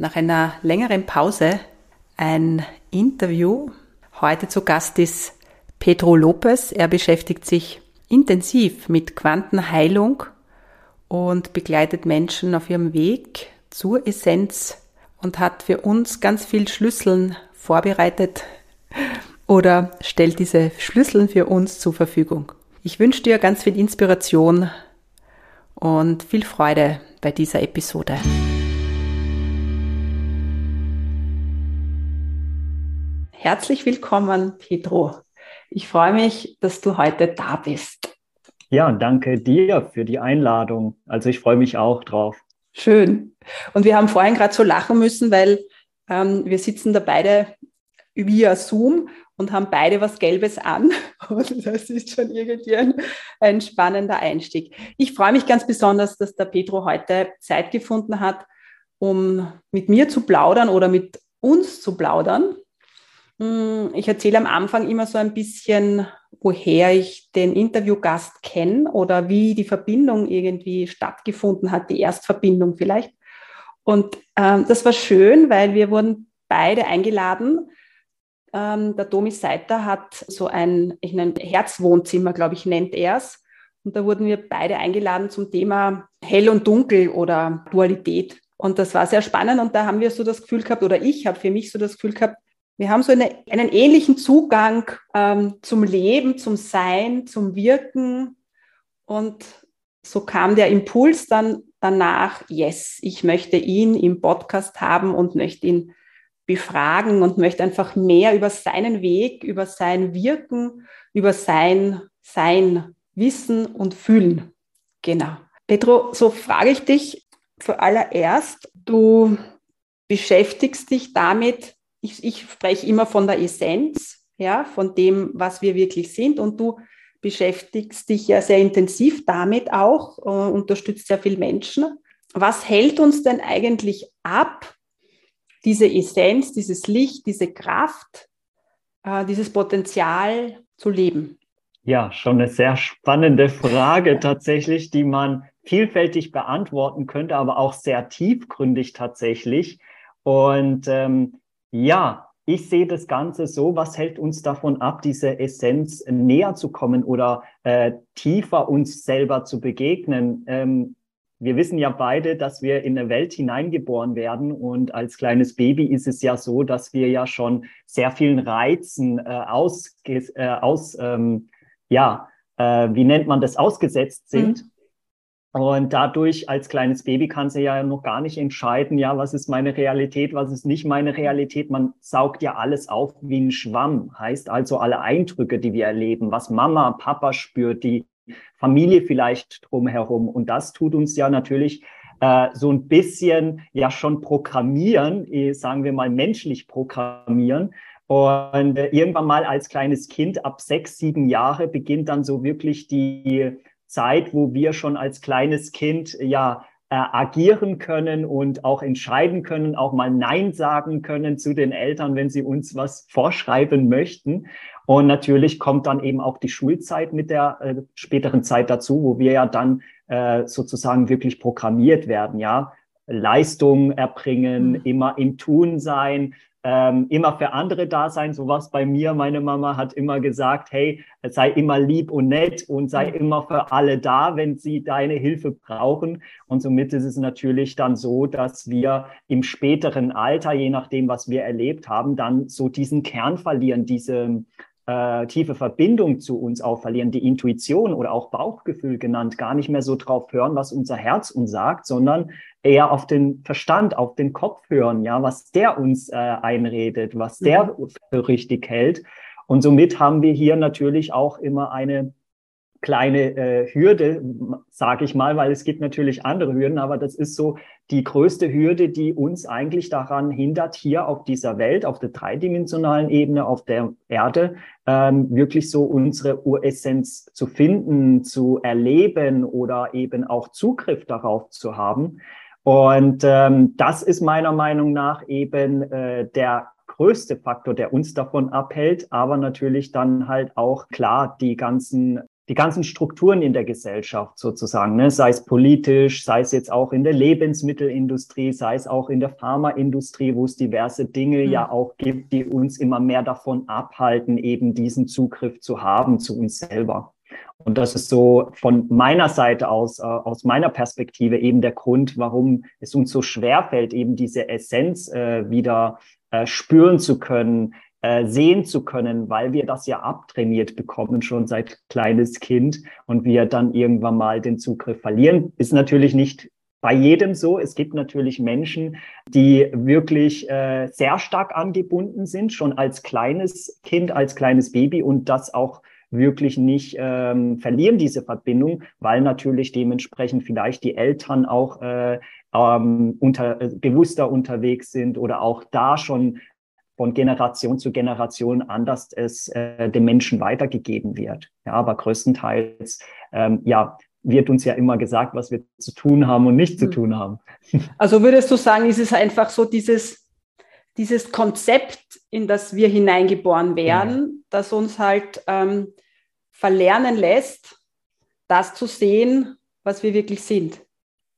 Nach einer längeren Pause ein Interview. Heute zu Gast ist Pedro Lopez. Er beschäftigt sich intensiv mit Quantenheilung und begleitet Menschen auf ihrem Weg zur Essenz und hat für uns ganz viel Schlüsseln vorbereitet, oder stellt diese Schlüssel für uns zur Verfügung. Ich wünsche dir ganz viel Inspiration und viel Freude bei dieser Episode. Herzlich willkommen, Pedro. Ich freue mich, dass du heute da bist. Ja, danke dir für die Einladung. Also ich freue mich auch drauf. Schön. Und wir haben vorhin gerade so lachen müssen, weil ähm, wir sitzen da beide via Zoom und haben beide was Gelbes an. Und das ist schon irgendwie ein, ein spannender Einstieg. Ich freue mich ganz besonders, dass der Pedro heute Zeit gefunden hat, um mit mir zu plaudern oder mit uns zu plaudern. Hm, ich erzähle am Anfang immer so ein bisschen, woher ich den Interviewgast kenne oder wie die Verbindung irgendwie stattgefunden hat, die Erstverbindung vielleicht. Und ähm, das war schön, weil wir wurden beide eingeladen ähm, der Domi Seiter hat so ein, ich nenne Herzwohnzimmer, glaube ich, nennt er es. Und da wurden wir beide eingeladen zum Thema Hell und Dunkel oder Dualität. Und das war sehr spannend. Und da haben wir so das Gefühl gehabt, oder ich habe für mich so das Gefühl gehabt, wir haben so eine, einen ähnlichen Zugang ähm, zum Leben, zum Sein, zum Wirken. Und so kam der Impuls dann danach, yes, ich möchte ihn im Podcast haben und möchte ihn befragen und möchte einfach mehr über seinen Weg, über sein Wirken, über sein Sein wissen und fühlen. Genau. Pedro, so frage ich dich zuallererst, du beschäftigst dich damit, ich, ich spreche immer von der Essenz, ja, von dem, was wir wirklich sind und du beschäftigst dich ja sehr intensiv damit auch, äh, unterstützt sehr viele Menschen. Was hält uns denn eigentlich ab, diese Essenz, dieses Licht, diese Kraft, äh, dieses Potenzial zu leben? Ja, schon eine sehr spannende Frage tatsächlich, die man vielfältig beantworten könnte, aber auch sehr tiefgründig tatsächlich. Und ähm, ja, ich sehe das Ganze so, was hält uns davon ab, diese Essenz näher zu kommen oder äh, tiefer uns selber zu begegnen? Ähm, wir wissen ja beide, dass wir in eine Welt hineingeboren werden und als kleines Baby ist es ja so, dass wir ja schon sehr vielen Reizen äh, aus, äh, aus ähm, ja, äh, wie nennt man das, ausgesetzt sind. Mhm. Und dadurch als kleines Baby kann sie ja noch gar nicht entscheiden, ja, was ist meine Realität, was ist nicht meine Realität. Man saugt ja alles auf wie ein Schwamm, heißt also alle Eindrücke, die wir erleben, was Mama, Papa spürt, die Familie vielleicht drumherum. Und das tut uns ja natürlich äh, so ein bisschen ja schon programmieren, eh, sagen wir mal menschlich programmieren. Und äh, irgendwann mal als kleines Kind ab sechs, sieben Jahre beginnt dann so wirklich die Zeit, wo wir schon als kleines Kind ja äh, agieren können und auch entscheiden können, auch mal Nein sagen können zu den Eltern, wenn sie uns was vorschreiben möchten. Und natürlich kommt dann eben auch die Schulzeit mit der äh, späteren Zeit dazu, wo wir ja dann äh, sozusagen wirklich programmiert werden, ja. Leistung erbringen, mhm. immer im Tun sein, ähm, immer für andere da sein. So was bei mir. Meine Mama hat immer gesagt, hey, sei immer lieb und nett und sei mhm. immer für alle da, wenn sie deine Hilfe brauchen. Und somit ist es natürlich dann so, dass wir im späteren Alter, je nachdem, was wir erlebt haben, dann so diesen Kern verlieren, diese äh, tiefe Verbindung zu uns auch verlieren, die Intuition oder auch Bauchgefühl genannt, gar nicht mehr so drauf hören, was unser Herz uns sagt, sondern eher auf den Verstand, auf den Kopf hören, ja, was der uns äh, einredet, was der mhm. für richtig hält. Und somit haben wir hier natürlich auch immer eine kleine äh, Hürde, sage ich mal, weil es gibt natürlich andere Hürden, aber das ist so die größte Hürde, die uns eigentlich daran hindert, hier auf dieser Welt, auf der dreidimensionalen Ebene, auf der Erde, ähm, wirklich so unsere Uressenz zu finden, zu erleben oder eben auch Zugriff darauf zu haben. Und ähm, das ist meiner Meinung nach eben äh, der größte Faktor, der uns davon abhält, aber natürlich dann halt auch klar die ganzen die ganzen Strukturen in der Gesellschaft sozusagen, ne? sei es politisch, sei es jetzt auch in der Lebensmittelindustrie, sei es auch in der Pharmaindustrie, wo es diverse Dinge mhm. ja auch gibt, die uns immer mehr davon abhalten, eben diesen Zugriff zu haben zu uns selber. Und das ist so von meiner Seite aus, äh, aus meiner Perspektive eben der Grund, warum es uns so schwer fällt, eben diese Essenz äh, wieder äh, spüren zu können, äh, sehen zu können, weil wir das ja abtrainiert bekommen, schon seit kleines Kind und wir dann irgendwann mal den Zugriff verlieren. Ist natürlich nicht bei jedem so. Es gibt natürlich Menschen, die wirklich äh, sehr stark angebunden sind, schon als kleines Kind, als kleines Baby und das auch wirklich nicht ähm, verlieren, diese Verbindung, weil natürlich dementsprechend vielleicht die Eltern auch äh, ähm, unter, äh, bewusster unterwegs sind oder auch da schon von Generation zu Generation anders es äh, dem Menschen weitergegeben wird. Ja, aber größtenteils, ähm, ja, wird uns ja immer gesagt, was wir zu tun haben und nicht zu hm. tun haben. Also würdest du sagen, ist es einfach so dieses, dieses Konzept, in das wir hineingeboren werden, ja. das uns halt ähm, verlernen lässt, das zu sehen, was wir wirklich sind?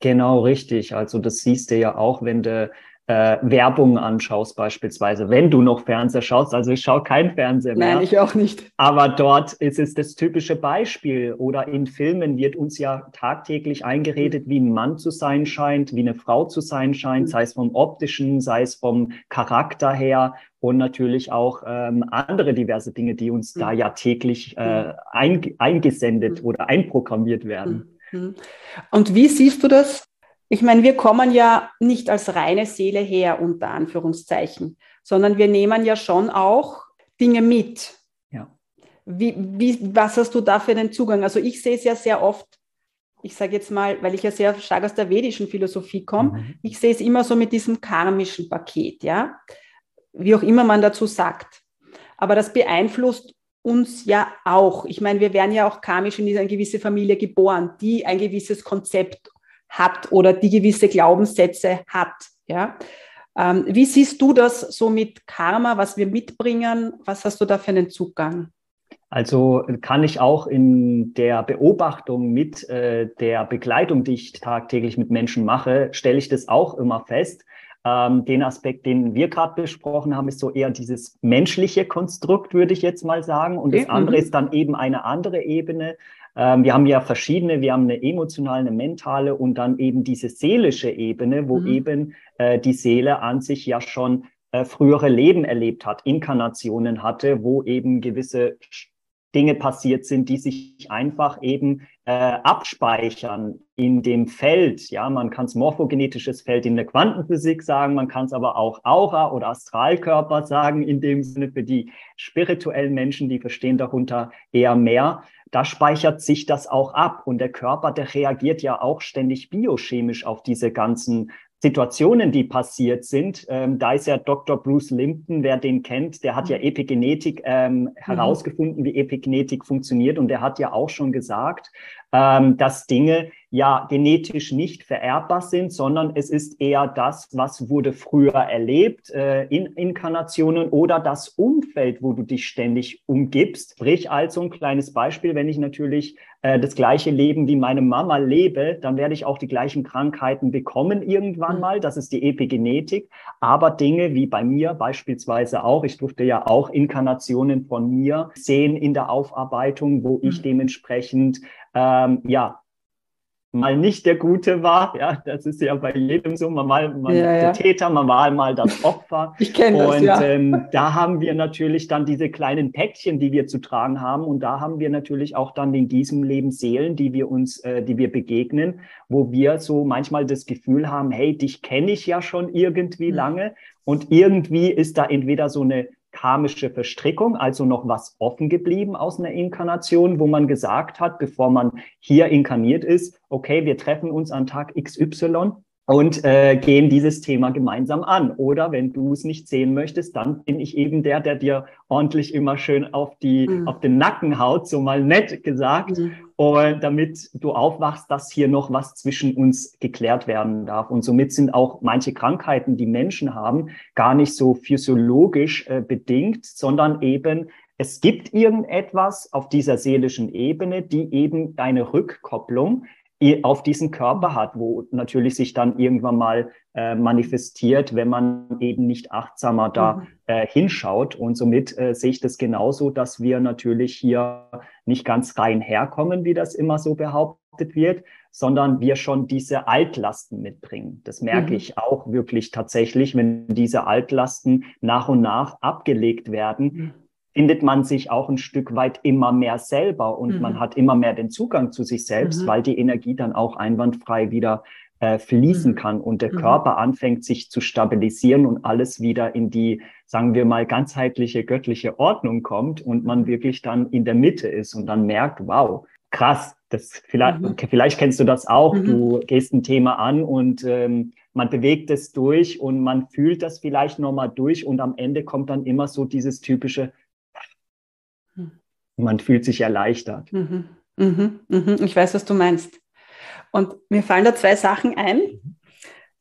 Genau, richtig. Also das siehst du ja auch, wenn du äh, Werbung anschaust beispielsweise, wenn du noch Fernseher schaust. Also ich schaue kein Fernseher mehr. Nein, ich auch nicht. Aber dort ist es das typische Beispiel. Oder in Filmen wird uns ja tagtäglich eingeredet, wie ein Mann zu sein scheint, wie eine Frau zu sein scheint, sei es vom optischen, sei es vom Charakter her und natürlich auch ähm, andere diverse Dinge, die uns da ja täglich äh, ein, eingesendet oder einprogrammiert werden. Und wie siehst du das ich meine, wir kommen ja nicht als reine Seele her, unter Anführungszeichen, sondern wir nehmen ja schon auch Dinge mit. Ja. Wie, wie, was hast du da für den Zugang? Also ich sehe es ja sehr oft, ich sage jetzt mal, weil ich ja sehr stark aus der vedischen Philosophie komme, mhm. ich sehe es immer so mit diesem karmischen Paket, ja, wie auch immer man dazu sagt. Aber das beeinflusst uns ja auch. Ich meine, wir werden ja auch karmisch in eine gewisse Familie geboren, die ein gewisses Konzept hat oder die gewisse Glaubenssätze hat. Ja? Ähm, wie siehst du das so mit Karma, was wir mitbringen? Was hast du da für einen Zugang? Also kann ich auch in der Beobachtung mit äh, der Begleitung, die ich tagtäglich mit Menschen mache, stelle ich das auch immer fest. Ähm, den Aspekt, den wir gerade besprochen haben, ist so eher dieses menschliche Konstrukt, würde ich jetzt mal sagen. Und das andere mhm. ist dann eben eine andere Ebene, ähm, wir haben ja verschiedene, wir haben eine emotionale, eine mentale und dann eben diese seelische Ebene, wo mhm. eben äh, die Seele an sich ja schon äh, frühere Leben erlebt hat, Inkarnationen hatte, wo eben gewisse Dinge passiert sind, die sich einfach eben äh, abspeichern in dem Feld. Ja, man kann es morphogenetisches Feld in der Quantenphysik sagen, man kann es aber auch Aura oder Astralkörper sagen, in dem Sinne für die spirituellen Menschen, die verstehen darunter eher mehr da speichert sich das auch ab. Und der Körper, der reagiert ja auch ständig biochemisch auf diese ganzen Situationen, die passiert sind. Ähm, da ist ja Dr. Bruce Limpton, wer den kennt, der hat ja mhm. Epigenetik ähm, mhm. herausgefunden, wie Epigenetik funktioniert. Und der hat ja auch schon gesagt, ähm, dass Dinge ja genetisch nicht vererbbar sind, sondern es ist eher das, was wurde früher erlebt äh, in Inkarnationen oder das Umfeld, wo du dich ständig umgibst. Sprich also ein kleines Beispiel, wenn ich natürlich äh, das gleiche Leben wie meine Mama lebe, dann werde ich auch die gleichen Krankheiten bekommen irgendwann mhm. mal. Das ist die Epigenetik. Aber Dinge wie bei mir beispielsweise auch, ich durfte ja auch Inkarnationen von mir sehen in der Aufarbeitung, wo ich mhm. dementsprechend ähm, ja mal nicht der Gute war. Ja, das ist ja bei jedem so. Man war mal ja, der ja. Täter, man war mal das Opfer. Ich kenne das, Und ja. ähm, da haben wir natürlich dann diese kleinen Päckchen, die wir zu tragen haben. Und da haben wir natürlich auch dann in diesem Leben Seelen, die wir uns, äh, die wir begegnen, wo wir so manchmal das Gefühl haben, hey, dich kenne ich ja schon irgendwie mhm. lange. Und irgendwie ist da entweder so eine karmische Verstrickung, also noch was offen geblieben aus einer Inkarnation, wo man gesagt hat, bevor man hier inkarniert ist, okay, wir treffen uns an Tag XY und äh, gehen dieses Thema gemeinsam an. Oder wenn du es nicht sehen möchtest, dann bin ich eben der, der dir ordentlich immer schön auf die, mhm. auf den Nacken haut, so mal nett gesagt. Mhm. Und damit du aufwachst, dass hier noch was zwischen uns geklärt werden darf. Und somit sind auch manche Krankheiten, die Menschen haben, gar nicht so physiologisch äh, bedingt, sondern eben es gibt irgendetwas auf dieser seelischen Ebene, die eben eine Rückkopplung auf diesen Körper hat, wo natürlich sich dann irgendwann mal äh, manifestiert, wenn man eben nicht achtsamer da mhm. äh, hinschaut. Und somit äh, sehe ich das genauso, dass wir natürlich hier nicht ganz rein herkommen, wie das immer so behauptet wird, sondern wir schon diese Altlasten mitbringen. Das merke mhm. ich auch wirklich tatsächlich, wenn diese Altlasten nach und nach abgelegt werden, mhm findet man sich auch ein Stück weit immer mehr selber und mhm. man hat immer mehr den Zugang zu sich selbst, mhm. weil die Energie dann auch einwandfrei wieder äh, fließen mhm. kann und der mhm. Körper anfängt sich zu stabilisieren und alles wieder in die, sagen wir mal, ganzheitliche göttliche Ordnung kommt und man mhm. wirklich dann in der Mitte ist und dann merkt, wow, krass, das vielleicht, mhm. vielleicht kennst du das auch. Du gehst ein Thema an und ähm, man bewegt es durch und man fühlt das vielleicht nochmal durch und am Ende kommt dann immer so dieses typische, man fühlt sich erleichtert. Mhm. Mhm. Mhm. Ich weiß, was du meinst. Und mir fallen da zwei Sachen ein.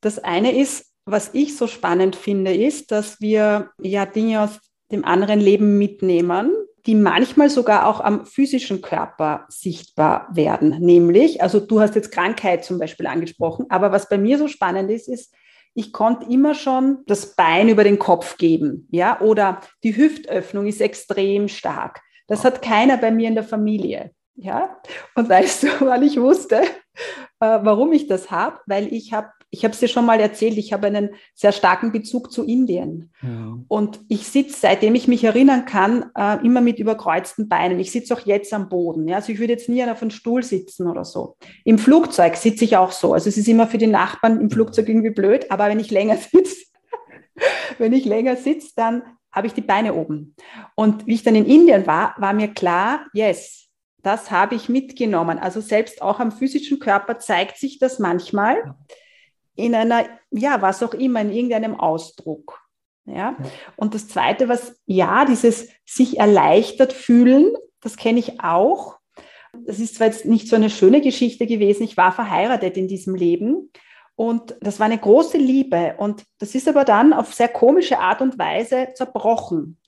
Das eine ist, was ich so spannend finde, ist, dass wir ja Dinge aus dem anderen Leben mitnehmen, die manchmal sogar auch am physischen Körper sichtbar werden. Nämlich, also du hast jetzt Krankheit zum Beispiel angesprochen, aber was bei mir so spannend ist, ist, ich konnte immer schon das Bein über den Kopf geben, ja, oder die Hüftöffnung ist extrem stark. Das hat keiner bei mir in der Familie. Ja? Und weißt du, weil ich wusste, äh, warum ich das habe? Weil ich habe, ich habe es dir schon mal erzählt, ich habe einen sehr starken Bezug zu Indien. Ja. Und ich sitze, seitdem ich mich erinnern kann, äh, immer mit überkreuzten Beinen. Ich sitze auch jetzt am Boden. Ja? Also ich würde jetzt nie auf einem Stuhl sitzen oder so. Im Flugzeug sitze ich auch so. Also es ist immer für die Nachbarn im Flugzeug irgendwie blöd, aber wenn ich länger sitze, wenn ich länger sitze, dann habe ich die Beine oben. Und wie ich dann in Indien war, war mir klar, yes, das habe ich mitgenommen. Also selbst auch am physischen Körper zeigt sich das manchmal in einer, ja, was auch immer, in irgendeinem Ausdruck. Ja. Und das Zweite, was, ja, dieses sich erleichtert fühlen, das kenne ich auch. Das ist zwar jetzt nicht so eine schöne Geschichte gewesen. Ich war verheiratet in diesem Leben und das war eine große Liebe. Und das ist aber dann auf sehr komische Art und Weise zerbrochen.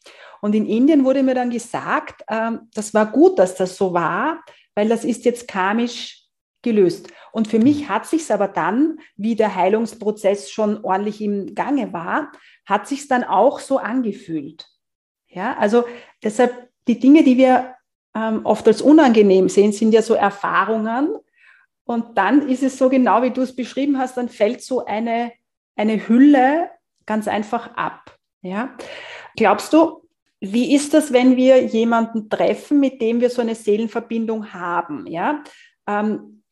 Und in Indien wurde mir dann gesagt, äh, das war gut, dass das so war, weil das ist jetzt karmisch gelöst. Und für mich hat sich aber dann, wie der Heilungsprozess schon ordentlich im Gange war, hat sich dann auch so angefühlt. Ja, also deshalb die Dinge, die wir ähm, oft als unangenehm sehen, sind ja so Erfahrungen, und dann ist es so genau, wie du es beschrieben hast, dann fällt so eine, eine Hülle ganz einfach ab. Ja? Glaubst du, wie ist das, wenn wir jemanden treffen, mit dem wir so eine Seelenverbindung haben? Ja? Ähm,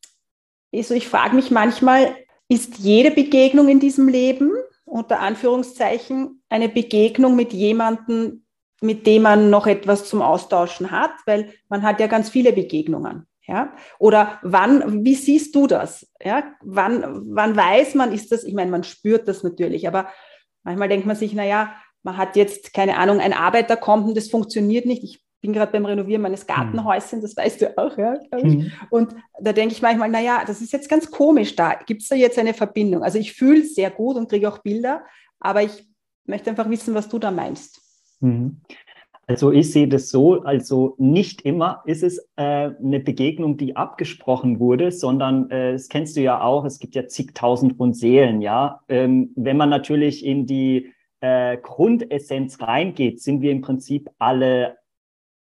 also ich frage mich manchmal, ist jede Begegnung in diesem Leben, unter Anführungszeichen, eine Begegnung mit jemandem, mit dem man noch etwas zum Austauschen hat? Weil man hat ja ganz viele Begegnungen. Ja? Oder wann, wie siehst du das? Ja? Wann, wann weiß man, ist das, ich meine, man spürt das natürlich, aber manchmal denkt man sich, naja, man hat jetzt, keine Ahnung, ein Arbeiter kommt und das funktioniert nicht. Ich bin gerade beim Renovieren meines Gartenhäuschen, das weißt du auch, ja, mhm. Und da denke ich manchmal, naja, das ist jetzt ganz komisch da. Gibt es da jetzt eine Verbindung? Also ich fühle es sehr gut und kriege auch Bilder, aber ich möchte einfach wissen, was du da meinst. Mhm. Also ich sehe das so, also nicht immer ist es äh, eine Begegnung, die abgesprochen wurde, sondern äh, das kennst du ja auch, es gibt ja zigtausend von Seelen, ja. Ähm, wenn man natürlich in die äh, Grundessenz reingeht, sind wir im Prinzip alle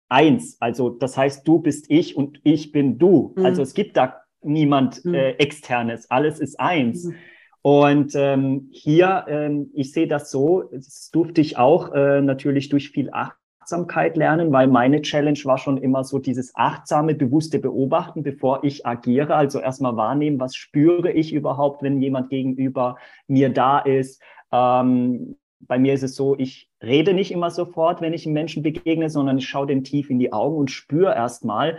eins. Also das heißt, du bist ich und ich bin du. Mhm. Also es gibt da niemand mhm. äh, externes, alles ist eins. Mhm. Und ähm, hier, ähm, ich sehe das so, das durfte ich auch äh, natürlich durch viel Acht Achtsamkeit lernen, weil meine Challenge war schon immer so dieses achtsame, bewusste Beobachten, bevor ich agiere. Also erstmal wahrnehmen, was spüre ich überhaupt, wenn jemand gegenüber mir da ist. Ähm, bei mir ist es so, ich rede nicht immer sofort, wenn ich einem Menschen begegne, sondern ich schaue dem tief in die Augen und spüre erstmal,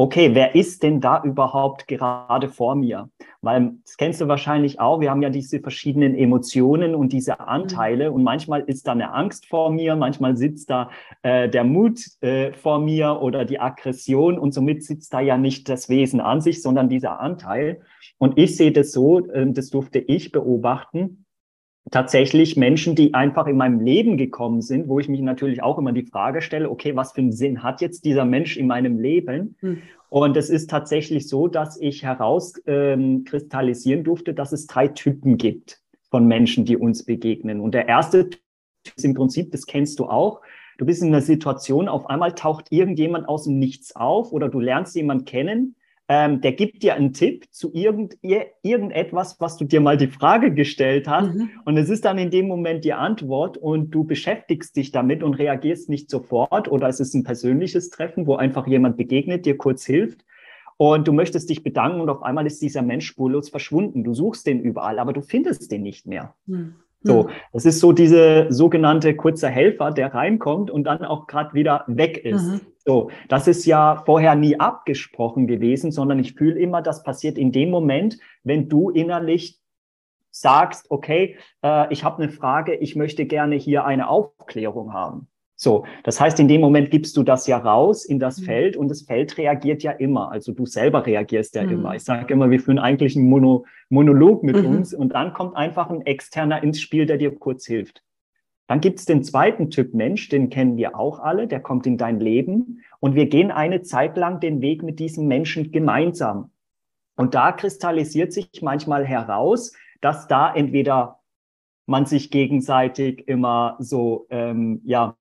okay, wer ist denn da überhaupt gerade vor mir? Weil das kennst du wahrscheinlich auch, wir haben ja diese verschiedenen Emotionen und diese Anteile mhm. und manchmal ist da eine Angst vor mir, manchmal sitzt da äh, der Mut äh, vor mir oder die Aggression und somit sitzt da ja nicht das Wesen an sich, sondern dieser Anteil. Und ich sehe das so, äh, das durfte ich beobachten, tatsächlich Menschen, die einfach in meinem Leben gekommen sind, wo ich mich natürlich auch immer die Frage stelle, okay, was für einen Sinn hat jetzt dieser Mensch in meinem Leben? Hm. Und es ist tatsächlich so, dass ich herauskristallisieren ähm, durfte, dass es drei Typen gibt von Menschen, die uns begegnen. Und der erste Typ ist im Prinzip, das kennst du auch, du bist in einer Situation, auf einmal taucht irgendjemand aus dem Nichts auf oder du lernst jemanden kennen, ähm, der gibt dir einen Tipp zu irgend, irgendetwas, was du dir mal die Frage gestellt hast. Mhm. Und es ist dann in dem Moment die Antwort und du beschäftigst dich damit und reagierst nicht sofort. Oder es ist ein persönliches Treffen, wo einfach jemand begegnet, dir kurz hilft. Und du möchtest dich bedanken und auf einmal ist dieser Mensch spurlos verschwunden. Du suchst den überall, aber du findest den nicht mehr. Mhm. So, hm. das ist so diese sogenannte kurze Helfer, der reinkommt und dann auch gerade wieder weg ist. Mhm. So, das ist ja vorher nie abgesprochen gewesen, sondern ich fühle immer, das passiert in dem Moment, wenn du innerlich sagst, okay, äh, ich habe eine Frage, ich möchte gerne hier eine Aufklärung haben. So, das heißt, in dem Moment gibst du das ja raus in das mhm. Feld und das Feld reagiert ja immer. Also du selber reagierst ja mhm. immer. Ich sage immer, wir führen eigentlich einen Mono, Monolog mit mhm. uns und dann kommt einfach ein Externer ins Spiel, der dir kurz hilft. Dann gibt es den zweiten Typ Mensch, den kennen wir auch alle, der kommt in dein Leben und wir gehen eine Zeit lang den Weg mit diesem Menschen gemeinsam. Und da kristallisiert sich manchmal heraus, dass da entweder man sich gegenseitig immer so, ähm, ja,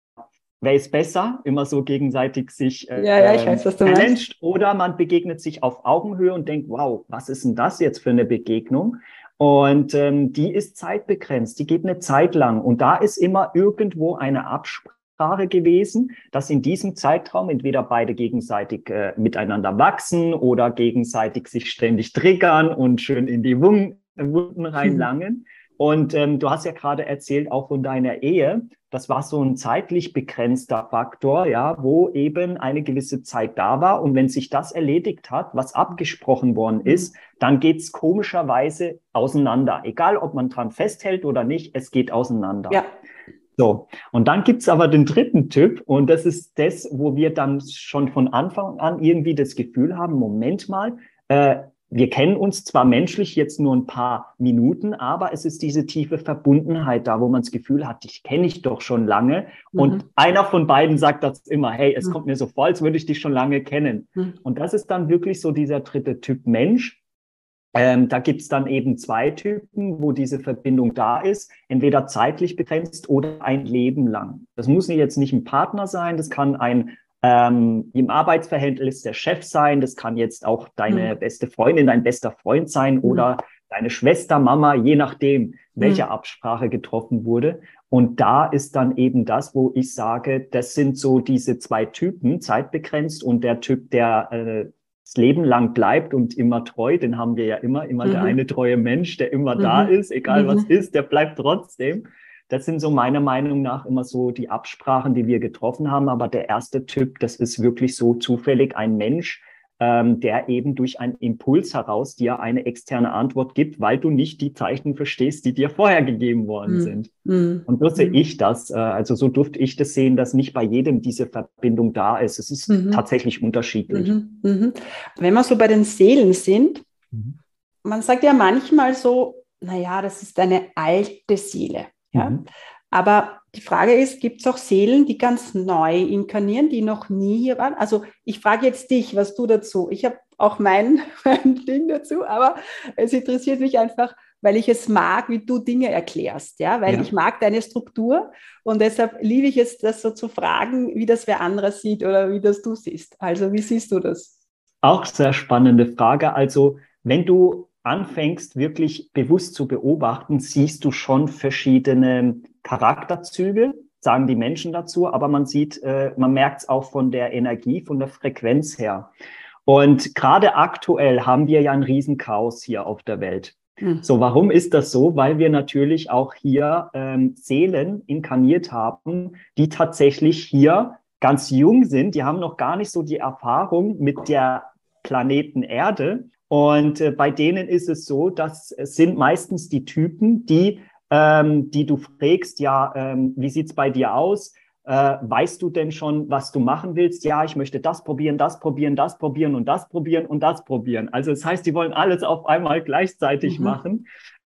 wer ist besser, immer so gegenseitig sich äh, ja, ja, ich weiß, was du meinst. oder man begegnet sich auf Augenhöhe und denkt, wow, was ist denn das jetzt für eine Begegnung? Und ähm, die ist zeitbegrenzt, die geht eine Zeit lang. Und da ist immer irgendwo eine Absprache gewesen, dass in diesem Zeitraum entweder beide gegenseitig äh, miteinander wachsen oder gegenseitig sich ständig triggern und schön in die Wunden, Wunden reinlangen. Und ähm, du hast ja gerade erzählt auch von deiner Ehe. Das war so ein zeitlich begrenzter Faktor, ja, wo eben eine gewisse Zeit da war. Und wenn sich das erledigt hat, was abgesprochen worden mhm. ist, dann geht's komischerweise auseinander. Egal, ob man dran festhält oder nicht, es geht auseinander. Ja. So, und dann gibt's aber den dritten Typ, und das ist das, wo wir dann schon von Anfang an irgendwie das Gefühl haben, Moment mal, äh, wir kennen uns zwar menschlich jetzt nur ein paar Minuten, aber es ist diese tiefe Verbundenheit da, wo man das Gefühl hat, dich kenne ich doch schon lange. Mhm. Und einer von beiden sagt das immer, hey, es mhm. kommt mir so vor, als würde ich dich schon lange kennen. Mhm. Und das ist dann wirklich so dieser dritte Typ Mensch. Ähm, da gibt's dann eben zwei Typen, wo diese Verbindung da ist, entweder zeitlich begrenzt oder ein Leben lang. Das muss jetzt nicht ein Partner sein, das kann ein ähm, im Arbeitsverhältnis der Chef sein. Das kann jetzt auch deine mhm. beste Freundin, dein bester Freund sein mhm. oder deine Schwester, Mama, je nachdem, welche mhm. Absprache getroffen wurde. Und da ist dann eben das, wo ich sage, das sind so diese zwei Typen, zeitbegrenzt und der Typ, der äh, das Leben lang bleibt und immer treu, den haben wir ja immer, immer der mhm. eine treue Mensch, der immer da mhm. ist, egal was mhm. ist, der bleibt trotzdem. Das sind so meiner Meinung nach immer so die Absprachen, die wir getroffen haben. Aber der erste Typ, das ist wirklich so zufällig ein Mensch, ähm, der eben durch einen Impuls heraus dir eine externe Antwort gibt, weil du nicht die Zeichen verstehst, die dir vorher gegeben worden mhm. sind. Mhm. Und so sehe mhm. ich das. Äh, also so durfte ich das sehen, dass nicht bei jedem diese Verbindung da ist. Es ist mhm. tatsächlich unterschiedlich. Mhm. Mhm. Wenn wir so bei den Seelen sind, man sagt ja manchmal so, naja, das ist eine alte Seele. Ja? Mhm. Aber die Frage ist, gibt es auch Seelen, die ganz neu inkarnieren, die noch nie hier waren? Also ich frage jetzt dich, was du dazu. Ich habe auch mein, mein Ding dazu, aber es interessiert mich einfach, weil ich es mag, wie du Dinge erklärst, ja, weil ja. ich mag deine Struktur und deshalb liebe ich es, das so zu fragen, wie das wer anderes sieht oder wie das du siehst. Also wie siehst du das? Auch sehr spannende Frage. Also wenn du anfängst, wirklich bewusst zu beobachten, siehst du schon verschiedene Charakterzüge, sagen die Menschen dazu, aber man sieht, äh, man merkt es auch von der Energie, von der Frequenz her. Und gerade aktuell haben wir ja ein Riesenchaos hier auf der Welt. Hm. So, warum ist das so? Weil wir natürlich auch hier ähm, Seelen inkarniert haben, die tatsächlich hier ganz jung sind. Die haben noch gar nicht so die Erfahrung mit der Planeten Erde. Und äh, bei denen ist es so, dass es sind meistens die Typen, die, ähm, die du fragst, ja, ähm, wie sieht's bei dir aus? Äh, weißt du denn schon, was du machen willst? Ja, ich möchte das probieren, das probieren, das probieren und das probieren und das probieren. Also das heißt, die wollen alles auf einmal gleichzeitig mhm. machen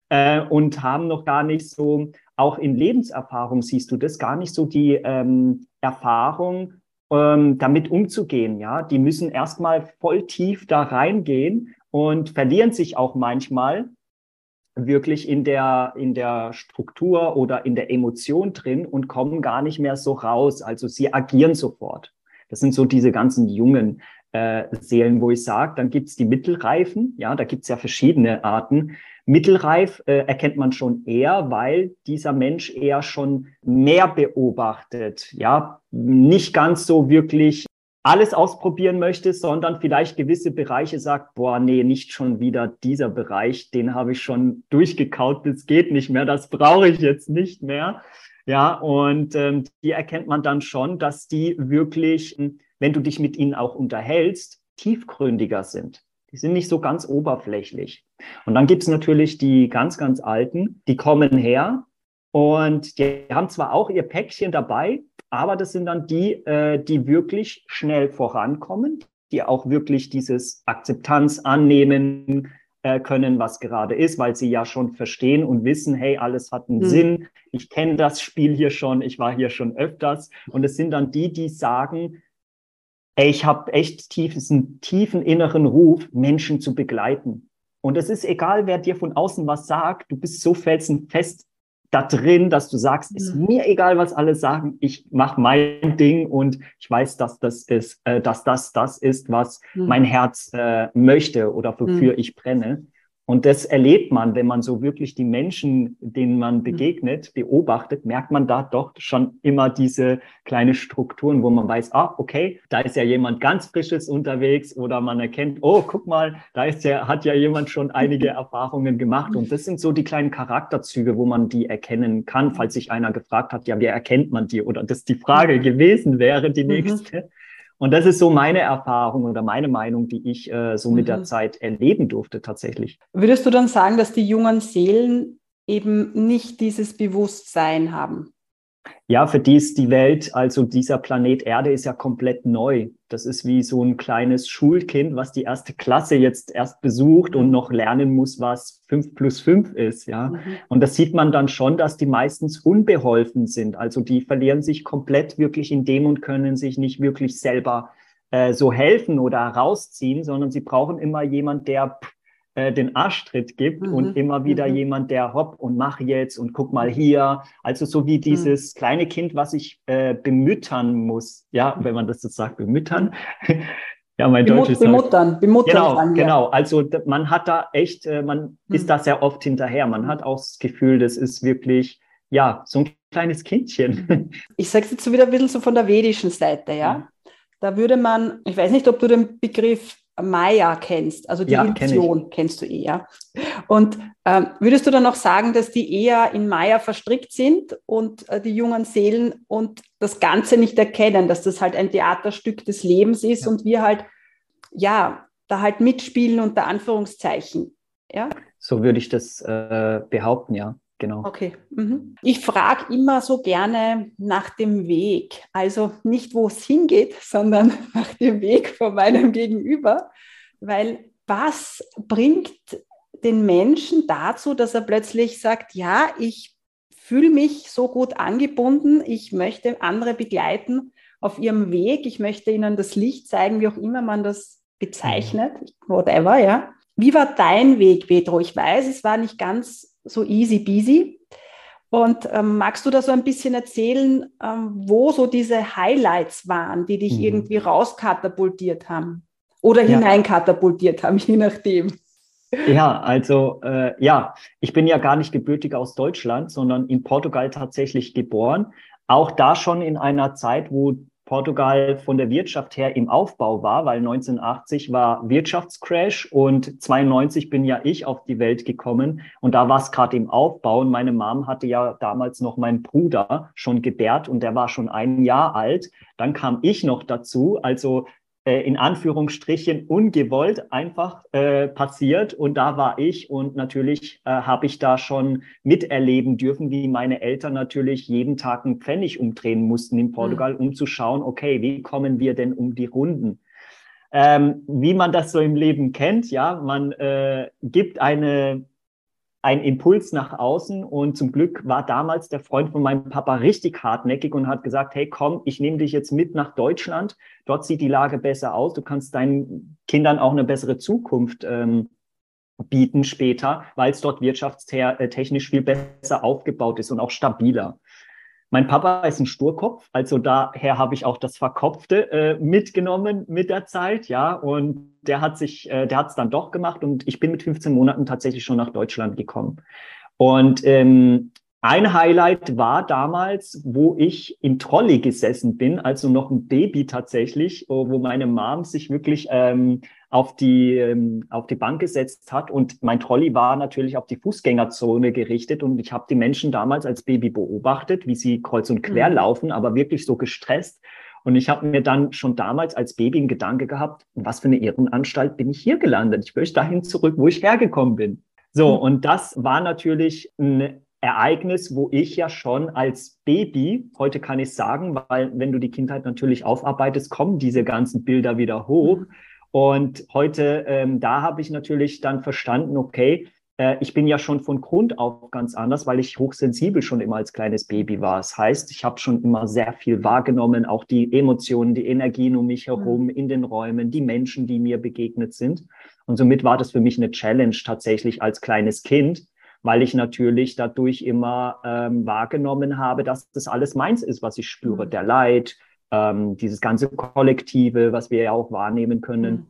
äh, und haben noch gar nicht so, auch in Lebenserfahrung siehst du das, gar nicht so die ähm, Erfahrung, ähm, damit umzugehen. Ja, die müssen erstmal voll tief da reingehen und verlieren sich auch manchmal wirklich in der, in der Struktur oder in der Emotion drin und kommen gar nicht mehr so raus. Also sie agieren sofort. Das sind so diese ganzen jungen äh, Seelen, wo ich sage, dann gibt's die Mittelreifen, ja, da gibt's ja verschiedene Arten. Mittelreif äh, erkennt man schon eher, weil dieser Mensch eher schon mehr beobachtet, ja, nicht ganz so wirklich alles ausprobieren möchte, sondern vielleicht gewisse Bereiche sagt, boah, nee, nicht schon wieder dieser Bereich, den habe ich schon durchgekaut, das geht nicht mehr, das brauche ich jetzt nicht mehr. Ja, und ähm, die erkennt man dann schon, dass die wirklich, wenn du dich mit ihnen auch unterhältst, tiefgründiger sind. Die sind nicht so ganz oberflächlich. Und dann gibt's natürlich die ganz, ganz Alten, die kommen her und die haben zwar auch ihr Päckchen dabei, aber das sind dann die, äh, die wirklich schnell vorankommen, die auch wirklich dieses Akzeptanz annehmen äh, können, was gerade ist, weil sie ja schon verstehen und wissen, hey, alles hat einen mhm. Sinn. Ich kenne das Spiel hier schon, ich war hier schon öfters. Und es sind dann die, die sagen, ey, ich habe echt tief, einen tiefen inneren Ruf, Menschen zu begleiten. Und es ist egal, wer dir von außen was sagt, du bist so felsenfest da drin, dass du sagst, ist mhm. mir egal, was alle sagen, ich mache mein Ding und ich weiß, dass das ist, äh, dass das das ist, was mhm. mein Herz äh, möchte oder wofür mhm. ich brenne. Und das erlebt man, wenn man so wirklich die Menschen, denen man mhm. begegnet, beobachtet, merkt man da doch schon immer diese kleine Strukturen, wo man weiß, ah, okay, da ist ja jemand ganz Frisches unterwegs oder man erkennt, oh, guck mal, da ist ja, hat ja jemand schon einige Erfahrungen gemacht. Und das sind so die kleinen Charakterzüge, wo man die erkennen kann, falls sich einer gefragt hat, ja, wie erkennt man die? Oder das die Frage gewesen wäre, die mhm. nächste. Mhm. Und das ist so meine Erfahrung oder meine Meinung, die ich äh, so mit der mhm. Zeit erleben durfte tatsächlich. Würdest du dann sagen, dass die jungen Seelen eben nicht dieses Bewusstsein haben? Ja, für die ist die Welt, also dieser Planet Erde ist ja komplett neu. Das ist wie so ein kleines Schulkind, was die erste Klasse jetzt erst besucht und noch lernen muss, was fünf plus fünf ist, ja. Mhm. Und das sieht man dann schon, dass die meistens unbeholfen sind. Also die verlieren sich komplett wirklich in dem und können sich nicht wirklich selber äh, so helfen oder rausziehen, sondern sie brauchen immer jemand, der äh, den Arschtritt gibt mhm. und immer wieder mhm. jemand, der hopp und mach jetzt und guck mal hier. Also so wie mhm. dieses mhm. kleine Kind, was ich äh, bemüttern muss. Ja, wenn man das so sagt, bemüttern. ja, mein Bemut, Deutsch ist bemuttern, halt, bemuttern. Genau, genau. Also man hat da echt, äh, man mhm. ist da sehr oft hinterher. Man hat auch das Gefühl, das ist wirklich ja, so ein kleines Kindchen. Ich sage es jetzt so wieder ein bisschen so von der vedischen Seite, ja. Da würde man, ich weiß nicht, ob du den Begriff Maya kennst, also die ja, Illusion kenn kennst du eher. Und ähm, würdest du dann noch sagen, dass die eher in Maya verstrickt sind und äh, die jungen Seelen und das Ganze nicht erkennen, dass das halt ein Theaterstück des Lebens ist ja. und wir halt, ja, da halt mitspielen unter Anführungszeichen. Ja? So würde ich das äh, behaupten, ja genau. Okay. Mhm. Ich frage immer so gerne nach dem Weg. Also nicht, wo es hingeht, sondern nach dem Weg von meinem Gegenüber. Weil was bringt den Menschen dazu, dass er plötzlich sagt, ja, ich fühle mich so gut angebunden, ich möchte andere begleiten auf ihrem Weg, ich möchte ihnen das Licht zeigen, wie auch immer man das bezeichnet, whatever, ja. Wie war dein Weg, Pedro? Ich weiß, es war nicht ganz so easy peasy. Und ähm, magst du da so ein bisschen erzählen, ähm, wo so diese Highlights waren, die dich mhm. irgendwie rauskatapultiert haben oder ja. hineinkatapultiert haben, je nachdem? Ja, also äh, ja, ich bin ja gar nicht gebürtig aus Deutschland, sondern in Portugal tatsächlich geboren. Auch da schon in einer Zeit, wo Portugal von der Wirtschaft her im Aufbau war, weil 1980 war Wirtschaftscrash und 92 bin ja ich auf die Welt gekommen. Und da war es gerade im Aufbau. Und meine Mom hatte ja damals noch meinen Bruder schon gebärt und der war schon ein Jahr alt. Dann kam ich noch dazu, also äh, in Anführungsstrichen ungewollt einfach äh, passiert. Und da war ich und natürlich äh, habe ich da schon miterleben dürfen, wie meine Eltern natürlich jeden Tag einen Pfennig umdrehen mussten in Portugal, mhm. um zu schauen, okay, wie kommen wir denn um die Runden? Ähm, wie man das so im Leben kennt, ja, man äh, gibt eine ein Impuls nach außen. Und zum Glück war damals der Freund von meinem Papa richtig hartnäckig und hat gesagt, hey komm, ich nehme dich jetzt mit nach Deutschland, dort sieht die Lage besser aus, du kannst deinen Kindern auch eine bessere Zukunft ähm, bieten später, weil es dort wirtschaftstechnisch viel besser aufgebaut ist und auch stabiler. Mein Papa ist ein Sturkopf, also daher habe ich auch das Verkopfte äh, mitgenommen mit der Zeit, ja. Und der hat sich, äh, der hat es dann doch gemacht und ich bin mit 15 Monaten tatsächlich schon nach Deutschland gekommen. Und ähm, ein Highlight war damals, wo ich im Trolley gesessen bin, also noch ein Baby tatsächlich, wo meine Mom sich wirklich ähm, auf die, ähm, auf die Bank gesetzt hat. Und mein Trolley war natürlich auf die Fußgängerzone gerichtet. Und ich habe die Menschen damals als Baby beobachtet, wie sie kreuz und quer mhm. laufen, aber wirklich so gestresst. Und ich habe mir dann schon damals als Baby einen Gedanke gehabt, was für eine Irrenanstalt bin ich hier gelandet? Ich möchte dahin zurück, wo ich hergekommen bin. So, mhm. und das war natürlich ein Ereignis, wo ich ja schon als Baby, heute kann ich sagen, weil wenn du die Kindheit natürlich aufarbeitest, kommen diese ganzen Bilder wieder hoch. Mhm. Und heute, ähm, da habe ich natürlich dann verstanden, okay, äh, ich bin ja schon von Grund auf ganz anders, weil ich hochsensibel schon immer als kleines Baby war. Das heißt, ich habe schon immer sehr viel wahrgenommen, auch die Emotionen, die Energien um mich herum, mhm. in den Räumen, die Menschen, die mir begegnet sind. Und somit war das für mich eine Challenge tatsächlich als kleines Kind, weil ich natürlich dadurch immer ähm, wahrgenommen habe, dass das alles meins ist, was ich spüre. Mhm. Der Leid, ähm, dieses ganze Kollektive, was wir ja auch wahrnehmen können.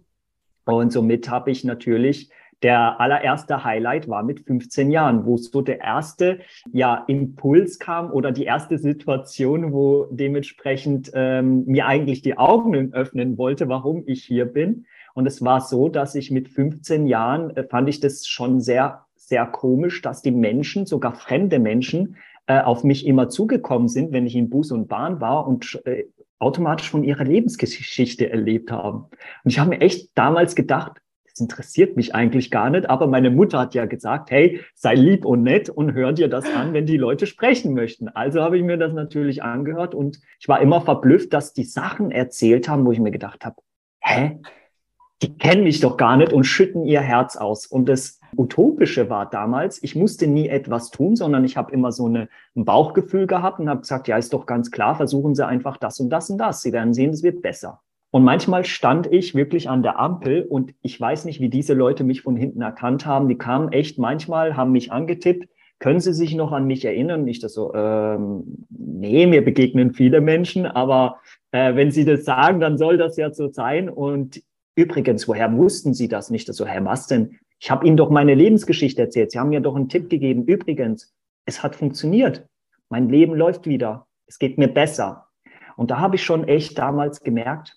Mhm. Und somit habe ich natürlich der allererste Highlight war mit 15 Jahren, wo so der erste ja, Impuls kam oder die erste Situation, wo dementsprechend ähm, mir eigentlich die Augen öffnen wollte, warum ich hier bin. Und es war so, dass ich mit 15 Jahren äh, fand ich das schon sehr, sehr komisch, dass die Menschen, sogar fremde Menschen, äh, auf mich immer zugekommen sind, wenn ich in Bus und Bahn war und äh, automatisch von ihrer Lebensgeschichte erlebt haben. Und ich habe mir echt damals gedacht, das interessiert mich eigentlich gar nicht, aber meine Mutter hat ja gesagt, hey, sei lieb und nett und hör dir das an, wenn die Leute sprechen möchten. Also habe ich mir das natürlich angehört und ich war immer verblüfft, dass die Sachen erzählt haben, wo ich mir gedacht habe, hä? Die kennen mich doch gar nicht und schütten ihr Herz aus. Und das Utopische war damals, ich musste nie etwas tun, sondern ich habe immer so eine, ein Bauchgefühl gehabt und habe gesagt, ja, ist doch ganz klar, versuchen Sie einfach das und das und das. Sie werden sehen, es wird besser. Und manchmal stand ich wirklich an der Ampel und ich weiß nicht, wie diese Leute mich von hinten erkannt haben. Die kamen echt manchmal, haben mich angetippt. Können Sie sich noch an mich erinnern? Nicht das so, ähm, nee, mir begegnen viele Menschen, aber äh, wenn Sie das sagen, dann soll das ja so sein. Und übrigens, woher wussten Sie das nicht? So, Herr, was denn? Ich habe Ihnen doch meine Lebensgeschichte erzählt. Sie haben mir doch einen Tipp gegeben. Übrigens, es hat funktioniert. Mein Leben läuft wieder. Es geht mir besser. Und da habe ich schon echt damals gemerkt,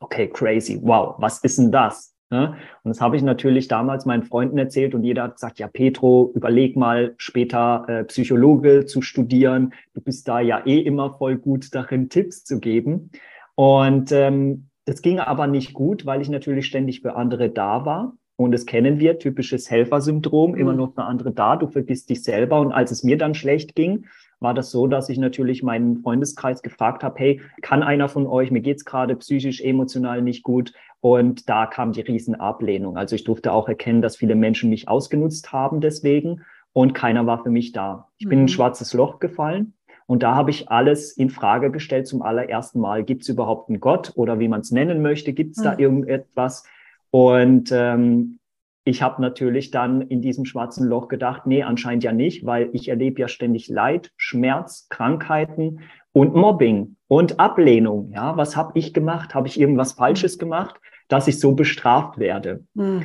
okay, crazy, wow, was ist denn das? Und das habe ich natürlich damals meinen Freunden erzählt und jeder hat gesagt, ja, Petro, überleg mal, später äh, Psychologe zu studieren. Du bist da ja eh immer voll gut darin, Tipps zu geben. Und ähm, das ging aber nicht gut, weil ich natürlich ständig für andere da war. Und das kennen wir, typisches Helfersyndrom, immer mhm. nur für andere da, du vergisst dich selber. Und als es mir dann schlecht ging, war das so, dass ich natürlich meinen Freundeskreis gefragt habe, hey, kann einer von euch, mir geht's gerade psychisch, emotional nicht gut. Und da kam die Riesenablehnung. Also ich durfte auch erkennen, dass viele Menschen mich ausgenutzt haben deswegen. und keiner war für mich da. Ich bin in ein mhm. schwarzes Loch gefallen und da habe ich alles in Frage gestellt zum allerersten Mal. Gibt es überhaupt einen Gott oder wie man es nennen möchte? Gibt es mhm. da irgendetwas? Und ähm, ich habe natürlich dann in diesem schwarzen Loch gedacht, nee, anscheinend ja nicht, weil ich erlebe ja ständig Leid, Schmerz, Krankheiten und Mobbing und Ablehnung. Ja, was habe ich gemacht? Habe ich irgendwas Falsches gemacht, dass ich so bestraft werde? Mhm.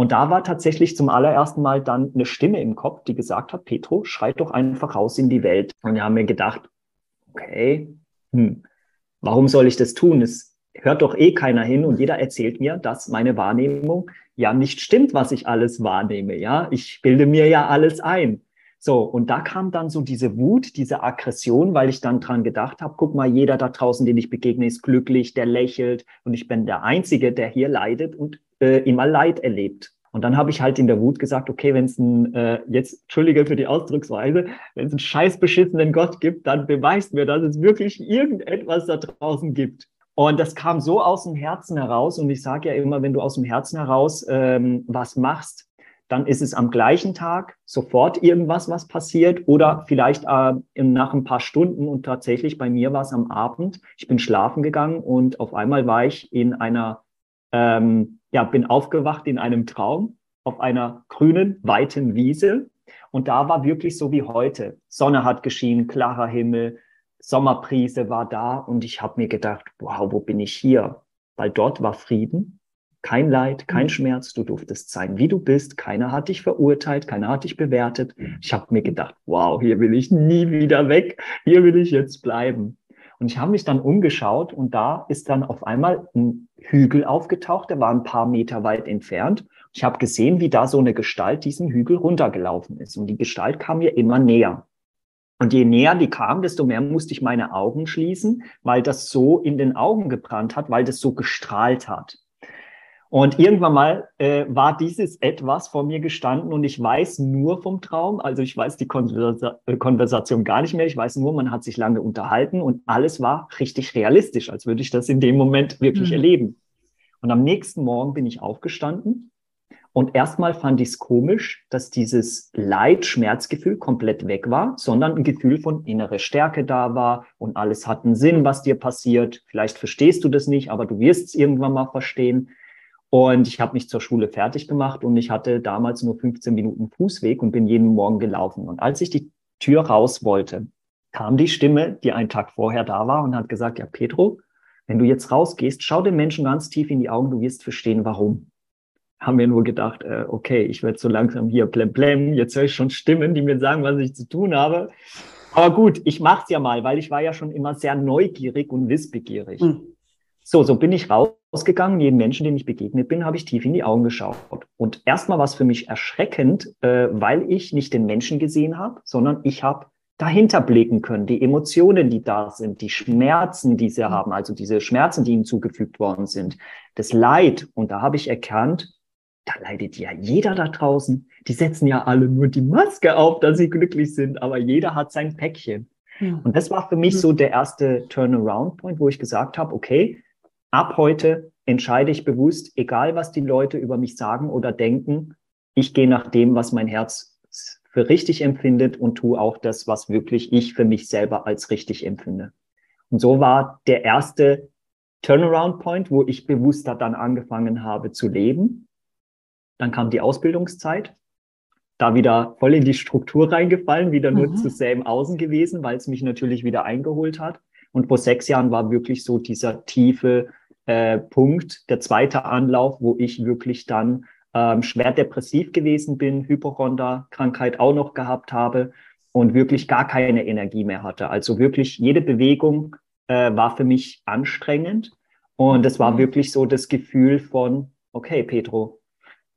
Und da war tatsächlich zum allerersten Mal dann eine Stimme im Kopf, die gesagt hat, Petro, schreit doch einfach raus in die Welt. Und wir haben mir gedacht, okay, hm, warum soll ich das tun? Es hört doch eh keiner hin und jeder erzählt mir, dass meine Wahrnehmung ja nicht stimmt, was ich alles wahrnehme. Ja, ich bilde mir ja alles ein. So, und da kam dann so diese Wut, diese Aggression, weil ich dann dran gedacht habe, guck mal, jeder da draußen, den ich begegne, ist glücklich, der lächelt und ich bin der Einzige, der hier leidet und äh, immer Leid erlebt. Und dann habe ich halt in der Wut gesagt, okay, wenn es ein, äh, jetzt, entschuldige für die Ausdrucksweise, wenn es einen scheiß beschissenen Gott gibt, dann beweist mir, dass es wirklich irgendetwas da draußen gibt. Und das kam so aus dem Herzen heraus. Und ich sage ja immer, wenn du aus dem Herzen heraus ähm, was machst, dann ist es am gleichen Tag sofort irgendwas, was passiert oder vielleicht äh, nach ein paar Stunden. Und tatsächlich bei mir war es am Abend. Ich bin schlafen gegangen und auf einmal war ich in einer, ähm, ja, bin aufgewacht in einem Traum auf einer grünen, weiten Wiese. Und da war wirklich so wie heute. Sonne hat geschienen, klarer Himmel, Sommerprise war da und ich habe mir gedacht, wow, wo bin ich hier? Weil dort war Frieden, kein Leid, kein mhm. Schmerz, du durftest sein, wie du bist. Keiner hat dich verurteilt, keiner hat dich bewertet. Ich habe mir gedacht, wow, hier will ich nie wieder weg, hier will ich jetzt bleiben. Und ich habe mich dann umgeschaut und da ist dann auf einmal ein Hügel aufgetaucht, der war ein paar Meter weit entfernt. Ich habe gesehen, wie da so eine Gestalt diesen Hügel runtergelaufen ist. Und die Gestalt kam mir immer näher. Und je näher die kam, desto mehr musste ich meine Augen schließen, weil das so in den Augen gebrannt hat, weil das so gestrahlt hat. Und irgendwann mal äh, war dieses etwas vor mir gestanden und ich weiß nur vom Traum, also ich weiß die Konversa äh, Konversation gar nicht mehr, ich weiß nur, man hat sich lange unterhalten und alles war richtig realistisch, als würde ich das in dem Moment wirklich mhm. erleben. Und am nächsten Morgen bin ich aufgestanden und erstmal fand ich es komisch, dass dieses Leid-Schmerzgefühl komplett weg war, sondern ein Gefühl von innere Stärke da war und alles hat einen Sinn, was dir passiert. Vielleicht verstehst du das nicht, aber du wirst es irgendwann mal verstehen. Und ich habe mich zur Schule fertig gemacht und ich hatte damals nur 15 Minuten Fußweg und bin jeden Morgen gelaufen. Und als ich die Tür raus wollte, kam die Stimme, die einen Tag vorher da war und hat gesagt, ja, Petro, wenn du jetzt rausgehst, schau den Menschen ganz tief in die Augen, du wirst verstehen, warum. Haben wir nur gedacht, äh, okay, ich werde so langsam hier blem blem, jetzt höre ich schon Stimmen, die mir sagen, was ich zu tun habe. Aber gut, ich mache es ja mal, weil ich war ja schon immer sehr neugierig und wissbegierig. Mhm. So, so bin ich rausgegangen. Jedem Menschen, dem ich begegnet bin, habe ich tief in die Augen geschaut. Und erstmal war es für mich erschreckend, äh, weil ich nicht den Menschen gesehen habe, sondern ich habe dahinter blicken können, die Emotionen, die da sind, die Schmerzen, die sie haben, also diese Schmerzen, die ihnen zugefügt worden sind, das Leid. Und da habe ich erkannt, da leidet ja jeder da draußen. Die setzen ja alle nur die Maske auf, dass sie glücklich sind, aber jeder hat sein Päckchen. Ja. Und das war für mich so der erste Turnaround-Point, wo ich gesagt habe, okay, ab heute entscheide ich bewusst, egal was die Leute über mich sagen oder denken, ich gehe nach dem, was mein Herz für richtig empfindet und tue auch das, was wirklich ich für mich selber als richtig empfinde. Und so war der erste Turnaround Point, wo ich bewusster dann angefangen habe zu leben. Dann kam die Ausbildungszeit, da wieder voll in die Struktur reingefallen, wieder nur mhm. zu im Außen gewesen, weil es mich natürlich wieder eingeholt hat. Und vor sechs Jahren war wirklich so dieser tiefe äh, Punkt, der zweite Anlauf, wo ich wirklich dann ähm, schwer depressiv gewesen bin, Hypochonda-Krankheit auch noch gehabt habe und wirklich gar keine Energie mehr hatte. Also wirklich jede Bewegung äh, war für mich anstrengend. Und es war mhm. wirklich so das Gefühl von, okay, Pedro,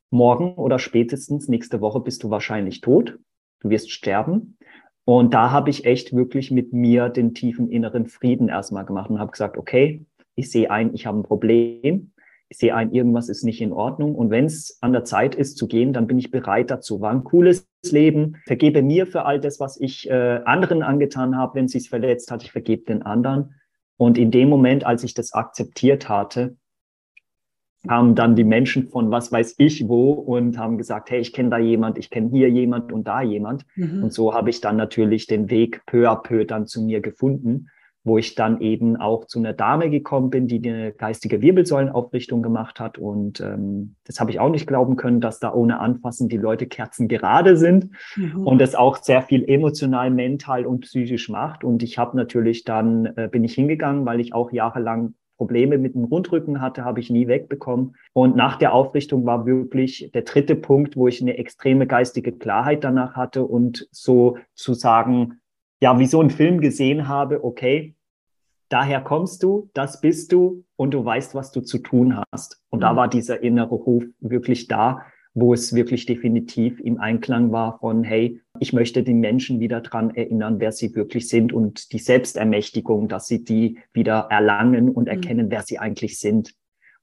morgen oder spätestens nächste Woche bist du wahrscheinlich tot. Du wirst sterben. Und da habe ich echt wirklich mit mir den tiefen inneren Frieden erstmal gemacht und habe gesagt, okay, ich sehe ein, ich habe ein Problem, ich sehe ein, irgendwas ist nicht in Ordnung und wenn es an der Zeit ist zu gehen, dann bin ich bereit dazu. War ein cooles Leben, vergebe mir für all das, was ich äh, anderen angetan habe, wenn sie es verletzt hat, ich vergebe den anderen. Und in dem Moment, als ich das akzeptiert hatte, kamen dann die Menschen von was weiß ich wo und haben gesagt, hey, ich kenne da jemand, ich kenne hier jemand und da jemand. Mhm. Und so habe ich dann natürlich den Weg peu à peu dann zu mir gefunden wo ich dann eben auch zu einer Dame gekommen bin, die eine geistige Wirbelsäulenaufrichtung gemacht hat. Und ähm, das habe ich auch nicht glauben können, dass da ohne Anfassen die Leute Kerzen gerade sind mhm. und das auch sehr viel emotional, mental und psychisch macht. Und ich habe natürlich dann, äh, bin ich hingegangen, weil ich auch jahrelang Probleme mit dem Rundrücken hatte, habe ich nie wegbekommen. Und nach der Aufrichtung war wirklich der dritte Punkt, wo ich eine extreme geistige Klarheit danach hatte und sozusagen ja, wie so ein Film gesehen habe, okay, daher kommst du, das bist du und du weißt, was du zu tun hast. Und mhm. da war dieser innere Ruf wirklich da, wo es wirklich definitiv im Einklang war von, hey, ich möchte die Menschen wieder dran erinnern, wer sie wirklich sind und die Selbstermächtigung, dass sie die wieder erlangen und mhm. erkennen, mhm. wer sie eigentlich sind.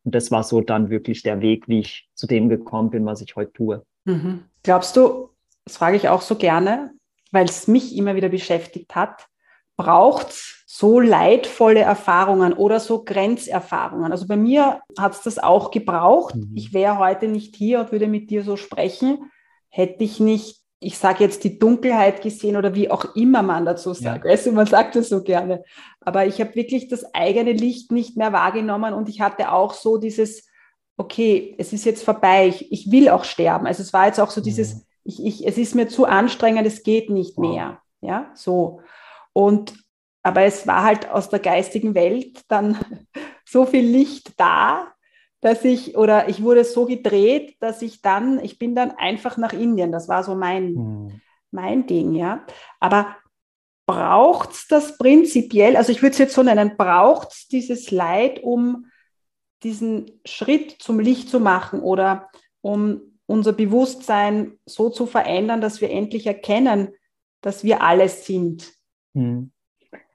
Und das war so dann wirklich der Weg, wie ich zu dem gekommen bin, was ich heute tue. Mhm. Glaubst du, das frage ich auch so gerne, weil es mich immer wieder beschäftigt hat, braucht es so leidvolle Erfahrungen oder so Grenzerfahrungen. Also bei mir hat es das auch gebraucht. Mhm. Ich wäre heute nicht hier und würde mit dir so sprechen, hätte ich nicht, ich sage jetzt die Dunkelheit gesehen oder wie auch immer man dazu sagt. Ja. Weißt du, man sagt das so gerne. Aber ich habe wirklich das eigene Licht nicht mehr wahrgenommen und ich hatte auch so dieses, okay, es ist jetzt vorbei, ich, ich will auch sterben. Also es war jetzt auch so dieses, mhm ich, ich, es ist mir zu anstrengend, es geht nicht mehr. Ja, so. Und, aber es war halt aus der geistigen Welt dann so viel Licht da, dass ich, oder ich wurde so gedreht, dass ich dann, ich bin dann einfach nach Indien. Das war so mein, hm. mein Ding, ja. Aber braucht es das prinzipiell, also ich würde es jetzt so nennen, braucht es dieses Leid, um diesen Schritt zum Licht zu machen oder um unser Bewusstsein so zu verändern, dass wir endlich erkennen, dass wir alles sind. Hm.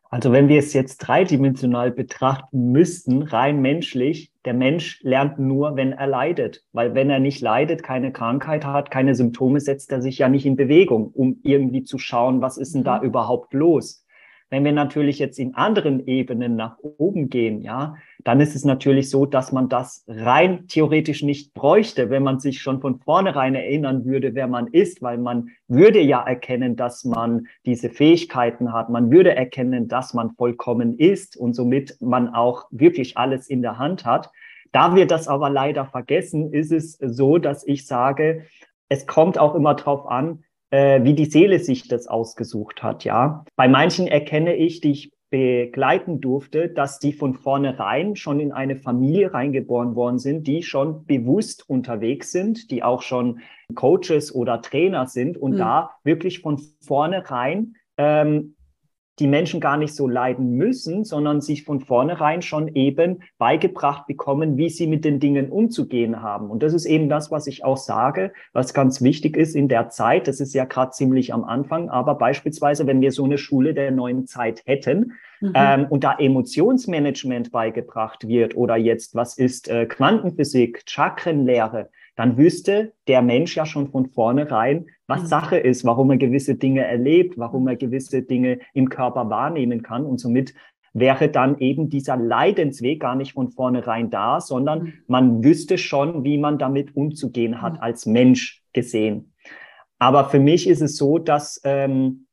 Also wenn wir es jetzt dreidimensional betrachten müssten, rein menschlich, der Mensch lernt nur, wenn er leidet. Weil wenn er nicht leidet, keine Krankheit hat, keine Symptome, setzt er sich ja nicht in Bewegung, um irgendwie zu schauen, was ist denn da mhm. überhaupt los. Wenn wir natürlich jetzt in anderen Ebenen nach oben gehen, ja, dann ist es natürlich so, dass man das rein theoretisch nicht bräuchte, wenn man sich schon von vornherein erinnern würde, wer man ist, weil man würde ja erkennen, dass man diese Fähigkeiten hat. Man würde erkennen, dass man vollkommen ist und somit man auch wirklich alles in der Hand hat. Da wir das aber leider vergessen, ist es so, dass ich sage, es kommt auch immer drauf an, äh, wie die Seele sich das ausgesucht hat, ja. Bei manchen erkenne ich, die ich begleiten durfte, dass die von vornherein schon in eine Familie reingeboren worden sind, die schon bewusst unterwegs sind, die auch schon Coaches oder Trainer sind und mhm. da wirklich von vornherein ähm, die Menschen gar nicht so leiden müssen, sondern sich von vornherein schon eben beigebracht bekommen, wie sie mit den Dingen umzugehen haben. Und das ist eben das, was ich auch sage, was ganz wichtig ist in der Zeit. Das ist ja gerade ziemlich am Anfang, aber beispielsweise, wenn wir so eine Schule der neuen Zeit hätten mhm. ähm, und da Emotionsmanagement beigebracht wird oder jetzt, was ist äh, Quantenphysik, Chakrenlehre, dann wüsste der Mensch ja schon von vornherein, was mhm. Sache ist, warum er gewisse Dinge erlebt, warum er gewisse Dinge im Körper wahrnehmen kann. Und somit wäre dann eben dieser Leidensweg gar nicht von vornherein da, sondern mhm. man wüsste schon, wie man damit umzugehen hat, mhm. als Mensch gesehen. Aber für mich ist es so, dass ähm,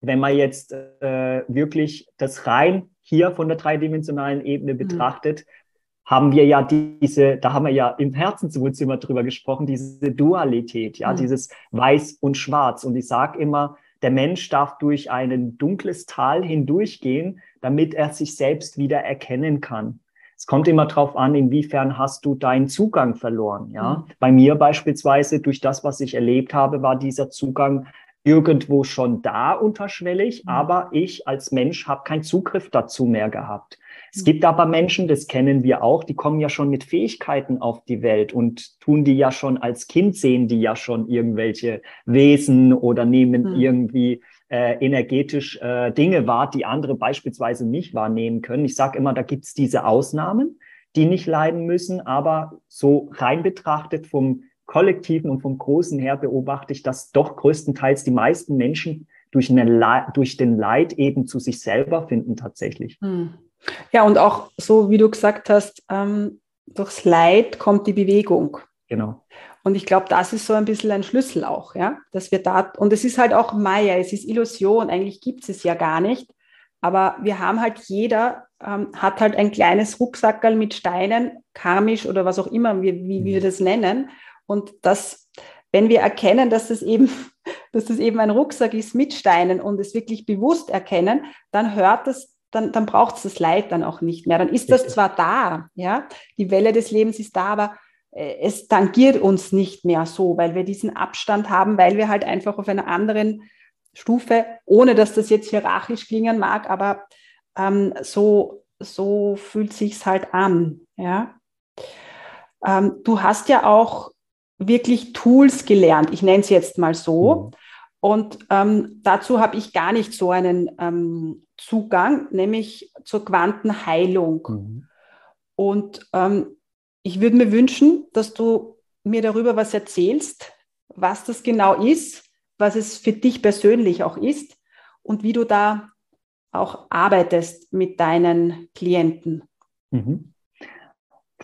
wenn man jetzt äh, wirklich das rein hier von der dreidimensionalen Ebene betrachtet, haben wir ja diese, da haben wir ja im Herzenswohnzimmer drüber gesprochen, diese Dualität, ja, mhm. dieses Weiß und Schwarz. Und ich sage immer, der Mensch darf durch ein dunkles Tal hindurchgehen, damit er sich selbst wieder erkennen kann. Es kommt immer darauf an, inwiefern hast du deinen Zugang verloren. Ja, mhm. bei mir beispielsweise durch das, was ich erlebt habe, war dieser Zugang irgendwo schon da unterschwellig, mhm. aber ich als Mensch habe keinen Zugriff dazu mehr gehabt. Es gibt aber Menschen, das kennen wir auch, die kommen ja schon mit Fähigkeiten auf die Welt und tun die ja schon als Kind sehen, die ja schon irgendwelche Wesen oder nehmen mhm. irgendwie äh, energetisch äh, Dinge wahr, die andere beispielsweise nicht wahrnehmen können. Ich sage immer, da gibt es diese Ausnahmen, die nicht leiden müssen, aber so rein betrachtet vom Kollektiven und vom Großen her beobachte ich, dass doch größtenteils die meisten Menschen durch, eine, durch den Leid eben zu sich selber finden tatsächlich. Hm. Ja, und auch so, wie du gesagt hast, ähm, durchs Leid kommt die Bewegung. Genau. Und ich glaube, das ist so ein bisschen ein Schlüssel auch, ja, dass wir da, und es ist halt auch Maya, es ist Illusion, eigentlich gibt es es ja gar nicht, aber wir haben halt, jeder ähm, hat halt ein kleines Rucksackerl mit Steinen, karmisch oder was auch immer, wie, wie, wie wir das nennen. Und das, wenn wir erkennen, dass das eben, dass das eben ein Rucksack ist mit Steinen und es wirklich bewusst erkennen, dann hört das dann, dann braucht es das Leid dann auch nicht mehr. Dann ist das zwar da, ja, die Welle des Lebens ist da, aber äh, es tangiert uns nicht mehr so, weil wir diesen Abstand haben, weil wir halt einfach auf einer anderen Stufe, ohne dass das jetzt hierarchisch klingen mag, aber ähm, so, so fühlt sich's halt an. Ja? Ähm, du hast ja auch wirklich Tools gelernt, ich nenne es jetzt mal so. Mhm. Und ähm, dazu habe ich gar nicht so einen ähm, Zugang, nämlich zur Quantenheilung. Mhm. Und ähm, ich würde mir wünschen, dass du mir darüber was erzählst, was das genau ist, was es für dich persönlich auch ist und wie du da auch arbeitest mit deinen Klienten. Mhm.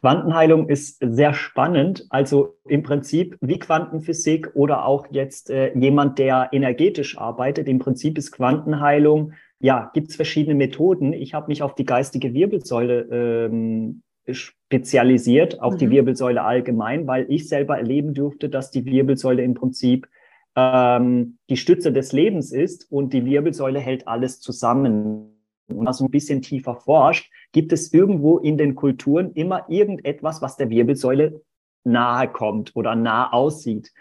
Quantenheilung ist sehr spannend. Also im Prinzip wie Quantenphysik oder auch jetzt äh, jemand, der energetisch arbeitet. Im Prinzip ist Quantenheilung, ja, gibt es verschiedene Methoden. Ich habe mich auf die geistige Wirbelsäule ähm, spezialisiert, auf mhm. die Wirbelsäule allgemein, weil ich selber erleben durfte, dass die Wirbelsäule im Prinzip ähm, die Stütze des Lebens ist und die Wirbelsäule hält alles zusammen. Und was so ein bisschen tiefer forscht, gibt es irgendwo in den Kulturen immer irgendetwas, was der Wirbelsäule nahe kommt oder nah aussieht.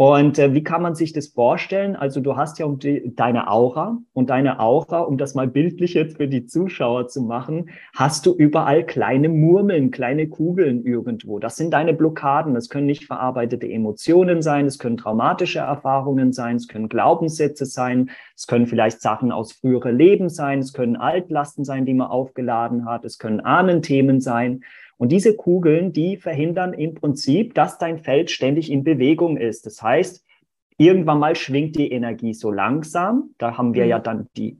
Und äh, wie kann man sich das vorstellen? Also du hast ja um die, deine Aura und deine Aura, um das mal bildlich jetzt für die Zuschauer zu machen, hast du überall kleine Murmeln, kleine Kugeln irgendwo. Das sind deine Blockaden. Das können nicht verarbeitete Emotionen sein, es können traumatische Erfahrungen sein, es können Glaubenssätze sein, es können vielleicht Sachen aus früheren Leben sein, es können Altlasten sein, die man aufgeladen hat, es können Ahnenthemen sein. Und diese Kugeln, die verhindern im Prinzip, dass dein Feld ständig in Bewegung ist. Das heißt, irgendwann mal schwingt die Energie so langsam. Da haben wir mhm. ja dann die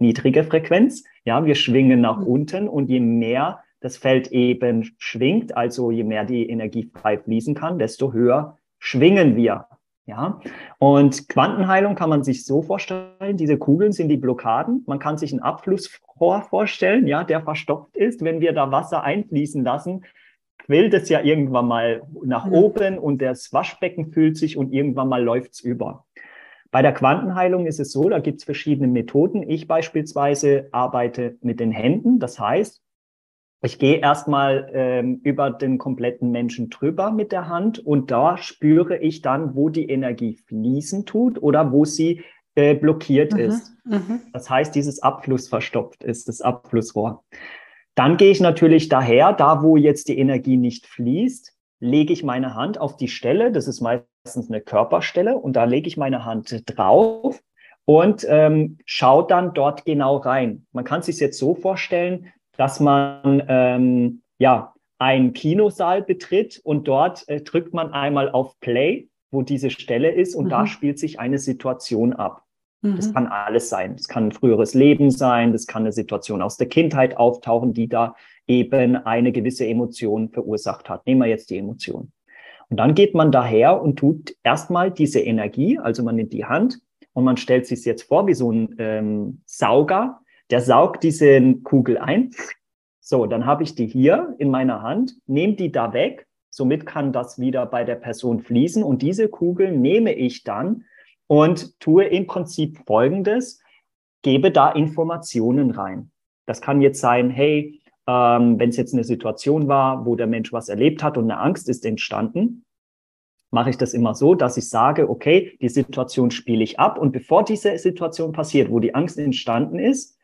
niedrige Frequenz. Ja, wir schwingen nach mhm. unten und je mehr das Feld eben schwingt, also je mehr die Energie frei fließen kann, desto höher schwingen wir. Ja, und Quantenheilung kann man sich so vorstellen, diese Kugeln sind die Blockaden. Man kann sich einen Abflussrohr vorstellen, ja, der verstopft ist. Wenn wir da Wasser einfließen lassen, quillt es ja irgendwann mal nach mhm. oben und das Waschbecken füllt sich und irgendwann mal läuft's über. Bei der Quantenheilung ist es so, da gibt's verschiedene Methoden. Ich beispielsweise arbeite mit den Händen. Das heißt, ich gehe erstmal ähm, über den kompletten Menschen drüber mit der Hand und da spüre ich dann, wo die Energie fließen tut oder wo sie äh, blockiert mhm, ist. Mhm. Das heißt, dieses Abfluss verstopft ist, das Abflussrohr. Dann gehe ich natürlich daher, da wo jetzt die Energie nicht fließt, lege ich meine Hand auf die Stelle, das ist meistens eine Körperstelle, und da lege ich meine Hand drauf und ähm, schaue dann dort genau rein. Man kann sich jetzt so vorstellen, dass man ähm, ja einen Kinosaal betritt und dort äh, drückt man einmal auf Play, wo diese Stelle ist und mhm. da spielt sich eine Situation ab. Mhm. Das kann alles sein. Das kann ein früheres Leben sein, das kann eine Situation aus der Kindheit auftauchen, die da eben eine gewisse Emotion verursacht hat. Nehmen wir jetzt die Emotion. Und dann geht man daher und tut erstmal diese Energie, also man nimmt die Hand und man stellt sich jetzt vor wie so ein ähm, Sauger, der saugt diese Kugel ein. So, dann habe ich die hier in meiner Hand, nehme die da weg. Somit kann das wieder bei der Person fließen. Und diese Kugel nehme ich dann und tue im Prinzip Folgendes, gebe da Informationen rein. Das kann jetzt sein, hey, ähm, wenn es jetzt eine Situation war, wo der Mensch was erlebt hat und eine Angst ist entstanden, mache ich das immer so, dass ich sage, okay, die Situation spiele ich ab und bevor diese Situation passiert, wo die Angst entstanden ist,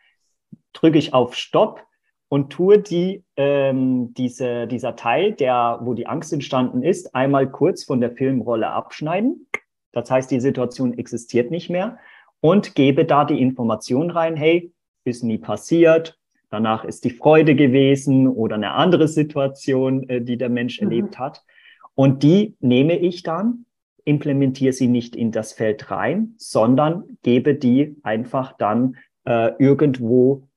drücke ich auf Stopp und tue die, ähm, diese, dieser Teil, der, wo die Angst entstanden ist, einmal kurz von der Filmrolle abschneiden. Das heißt, die Situation existiert nicht mehr und gebe da die Information rein, hey, ist nie passiert, danach ist die Freude gewesen oder eine andere Situation, äh, die der Mensch mhm. erlebt hat. Und die nehme ich dann, implementiere sie nicht in das Feld rein, sondern gebe die einfach dann äh, irgendwo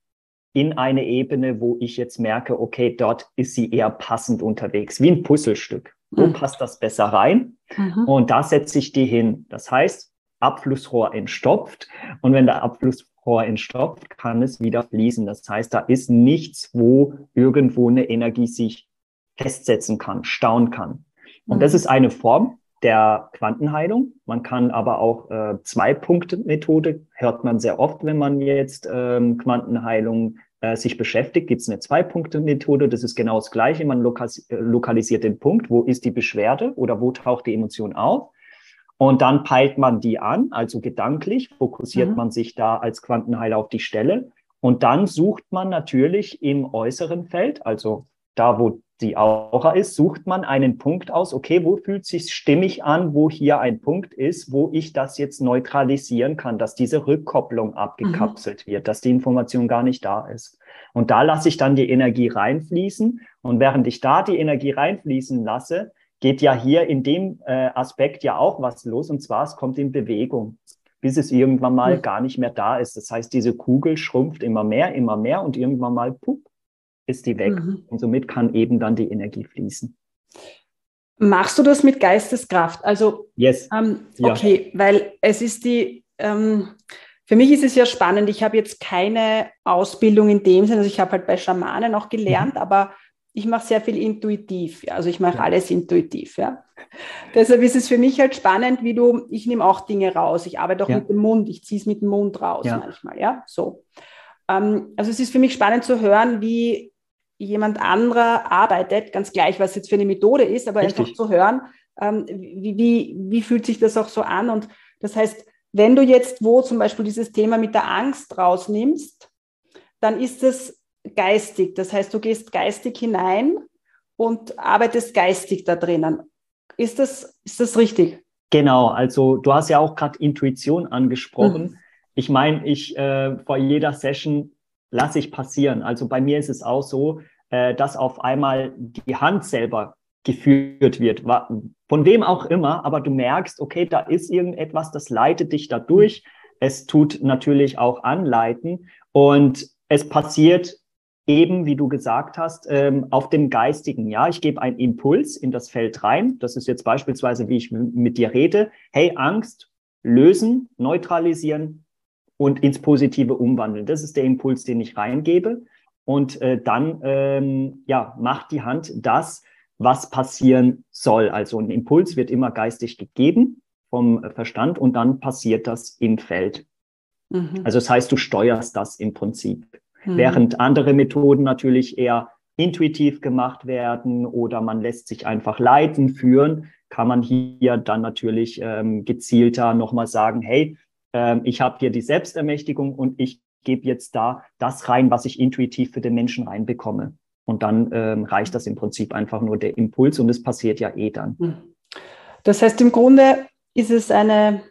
in eine Ebene, wo ich jetzt merke, okay, dort ist sie eher passend unterwegs, wie ein Puzzlestück. Wo mhm. passt das besser rein? Mhm. Und da setze ich die hin. Das heißt, Abflussrohr entstopft. Und wenn der Abflussrohr entstopft, kann es wieder fließen. Das heißt, da ist nichts, wo irgendwo eine Energie sich festsetzen kann, stauen kann. Und mhm. das ist eine Form der Quantenheilung. Man kann aber auch äh, Zwei-Punkte-Methode, hört man sehr oft, wenn man jetzt ähm, Quantenheilung äh, sich beschäftigt, gibt es eine Zwei-Punkte-Methode. Das ist genau das Gleiche. Man lokalis äh, lokalisiert den Punkt, wo ist die Beschwerde oder wo taucht die Emotion auf. Und dann peilt man die an, also gedanklich fokussiert mhm. man sich da als Quantenheiler auf die Stelle. Und dann sucht man natürlich im äußeren Feld, also da, wo die Aura ist, sucht man einen Punkt aus, okay, wo fühlt sich stimmig an, wo hier ein Punkt ist, wo ich das jetzt neutralisieren kann, dass diese Rückkopplung abgekapselt mhm. wird, dass die Information gar nicht da ist. Und da lasse ich dann die Energie reinfließen. Und während ich da die Energie reinfließen lasse, geht ja hier in dem äh, Aspekt ja auch was los. Und zwar, es kommt in Bewegung, bis es irgendwann mal mhm. gar nicht mehr da ist. Das heißt, diese Kugel schrumpft immer mehr, immer mehr und irgendwann mal, pup, ist die weg. Mhm. Und somit kann eben dann die Energie fließen. Machst du das mit Geisteskraft? Also, yes. Ähm, okay, ja. weil es ist die, ähm, für mich ist es ja spannend. Ich habe jetzt keine Ausbildung in dem Sinne, also ich habe halt bei Schamanen auch gelernt, mhm. aber ich mache sehr viel intuitiv. Ja. Also ich mache ja. alles intuitiv. Ja. Deshalb ist es für mich halt spannend, wie du, ich nehme auch Dinge raus. Ich arbeite auch mit dem Mund, ich ziehe es mit dem Mund raus manchmal. Ja, so. Ähm, also es ist für mich spannend zu hören, wie jemand anderer arbeitet, ganz gleich, was jetzt für eine Methode ist, aber Richtig. einfach zu hören, ähm, wie, wie, wie fühlt sich das auch so an? Und das heißt, wenn du jetzt wo zum Beispiel dieses Thema mit der Angst rausnimmst, dann ist es geistig. Das heißt, du gehst geistig hinein und arbeitest geistig da drinnen. Ist das, ist das richtig? Genau, also du hast ja auch gerade Intuition angesprochen. Mhm. Ich meine, ich äh, vor jeder Session lasse ich passieren. Also bei mir ist es auch so, äh, dass auf einmal die Hand selber geführt wird, von wem auch immer, aber du merkst, okay, da ist irgendetwas, das leitet dich da durch. Es tut natürlich auch anleiten und es passiert eben, wie du gesagt hast, ähm, auf dem Geistigen. Ja, ich gebe einen Impuls in das Feld rein. Das ist jetzt beispielsweise, wie ich mit dir rede. Hey, Angst, lösen, neutralisieren, und ins Positive umwandeln. Das ist der Impuls, den ich reingebe. Und äh, dann ähm, ja, macht die Hand das, was passieren soll. Also ein Impuls wird immer geistig gegeben vom Verstand und dann passiert das im Feld. Mhm. Also das heißt, du steuerst das im Prinzip. Mhm. Während andere Methoden natürlich eher intuitiv gemacht werden oder man lässt sich einfach leiten, führen, kann man hier dann natürlich ähm, gezielter nochmal sagen, hey, ähm, ich habe hier die Selbstermächtigung und ich gebe jetzt da das rein, was ich intuitiv für den Menschen reinbekomme. Und dann ähm, reicht das im Prinzip einfach nur der Impuls und es passiert ja eh dann. Hm. Das heißt, im Grunde ist es eine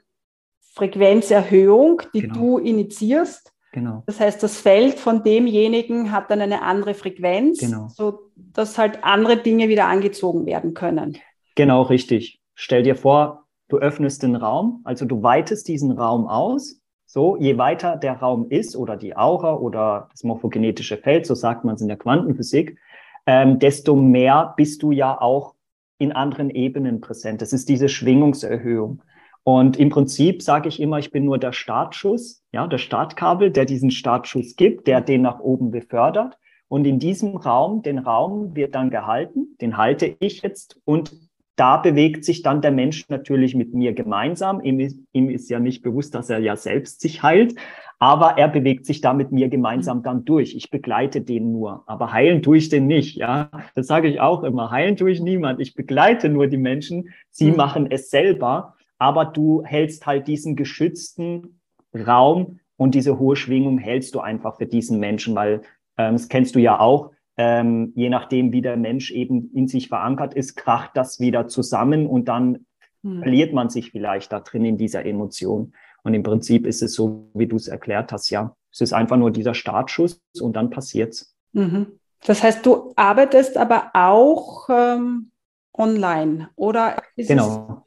Frequenzerhöhung, die genau. du initiierst. Genau. Das heißt, das Feld von demjenigen hat dann eine andere Frequenz, genau. so dass halt andere Dinge wieder angezogen werden können. Genau, richtig. Stell dir vor, du öffnest den Raum, also du weitest diesen Raum aus. So, je weiter der Raum ist oder die Aura oder das morphogenetische Feld, so sagt man es in der Quantenphysik, ähm, desto mehr bist du ja auch in anderen Ebenen präsent. Das ist diese Schwingungserhöhung. Und im Prinzip sage ich immer, ich bin nur der Startschuss, ja, der Startkabel, der diesen Startschuss gibt, der den nach oben befördert. Und in diesem Raum, den Raum wird dann gehalten, den halte ich jetzt und da bewegt sich dann der Mensch natürlich mit mir gemeinsam. Ihm ist, ihm ist, ja nicht bewusst, dass er ja selbst sich heilt, aber er bewegt sich da mit mir gemeinsam dann durch. Ich begleite den nur, aber heilen tue ich den nicht. Ja, das sage ich auch immer. Heilen tue ich niemand. Ich begleite nur die Menschen. Sie mhm. machen es selber, aber du hältst halt diesen geschützten Raum und diese hohe Schwingung hältst du einfach für diesen Menschen, weil ähm, das kennst du ja auch ähm, je nachdem, wie der Mensch eben in sich verankert ist, kracht das wieder zusammen und dann hm. verliert man sich vielleicht da drin in dieser Emotion. Und im Prinzip ist es so, wie du es erklärt hast, ja. Es ist einfach nur dieser Startschuss und dann passiert's. Mhm. Das heißt, du arbeitest aber auch ähm, online, oder? genau.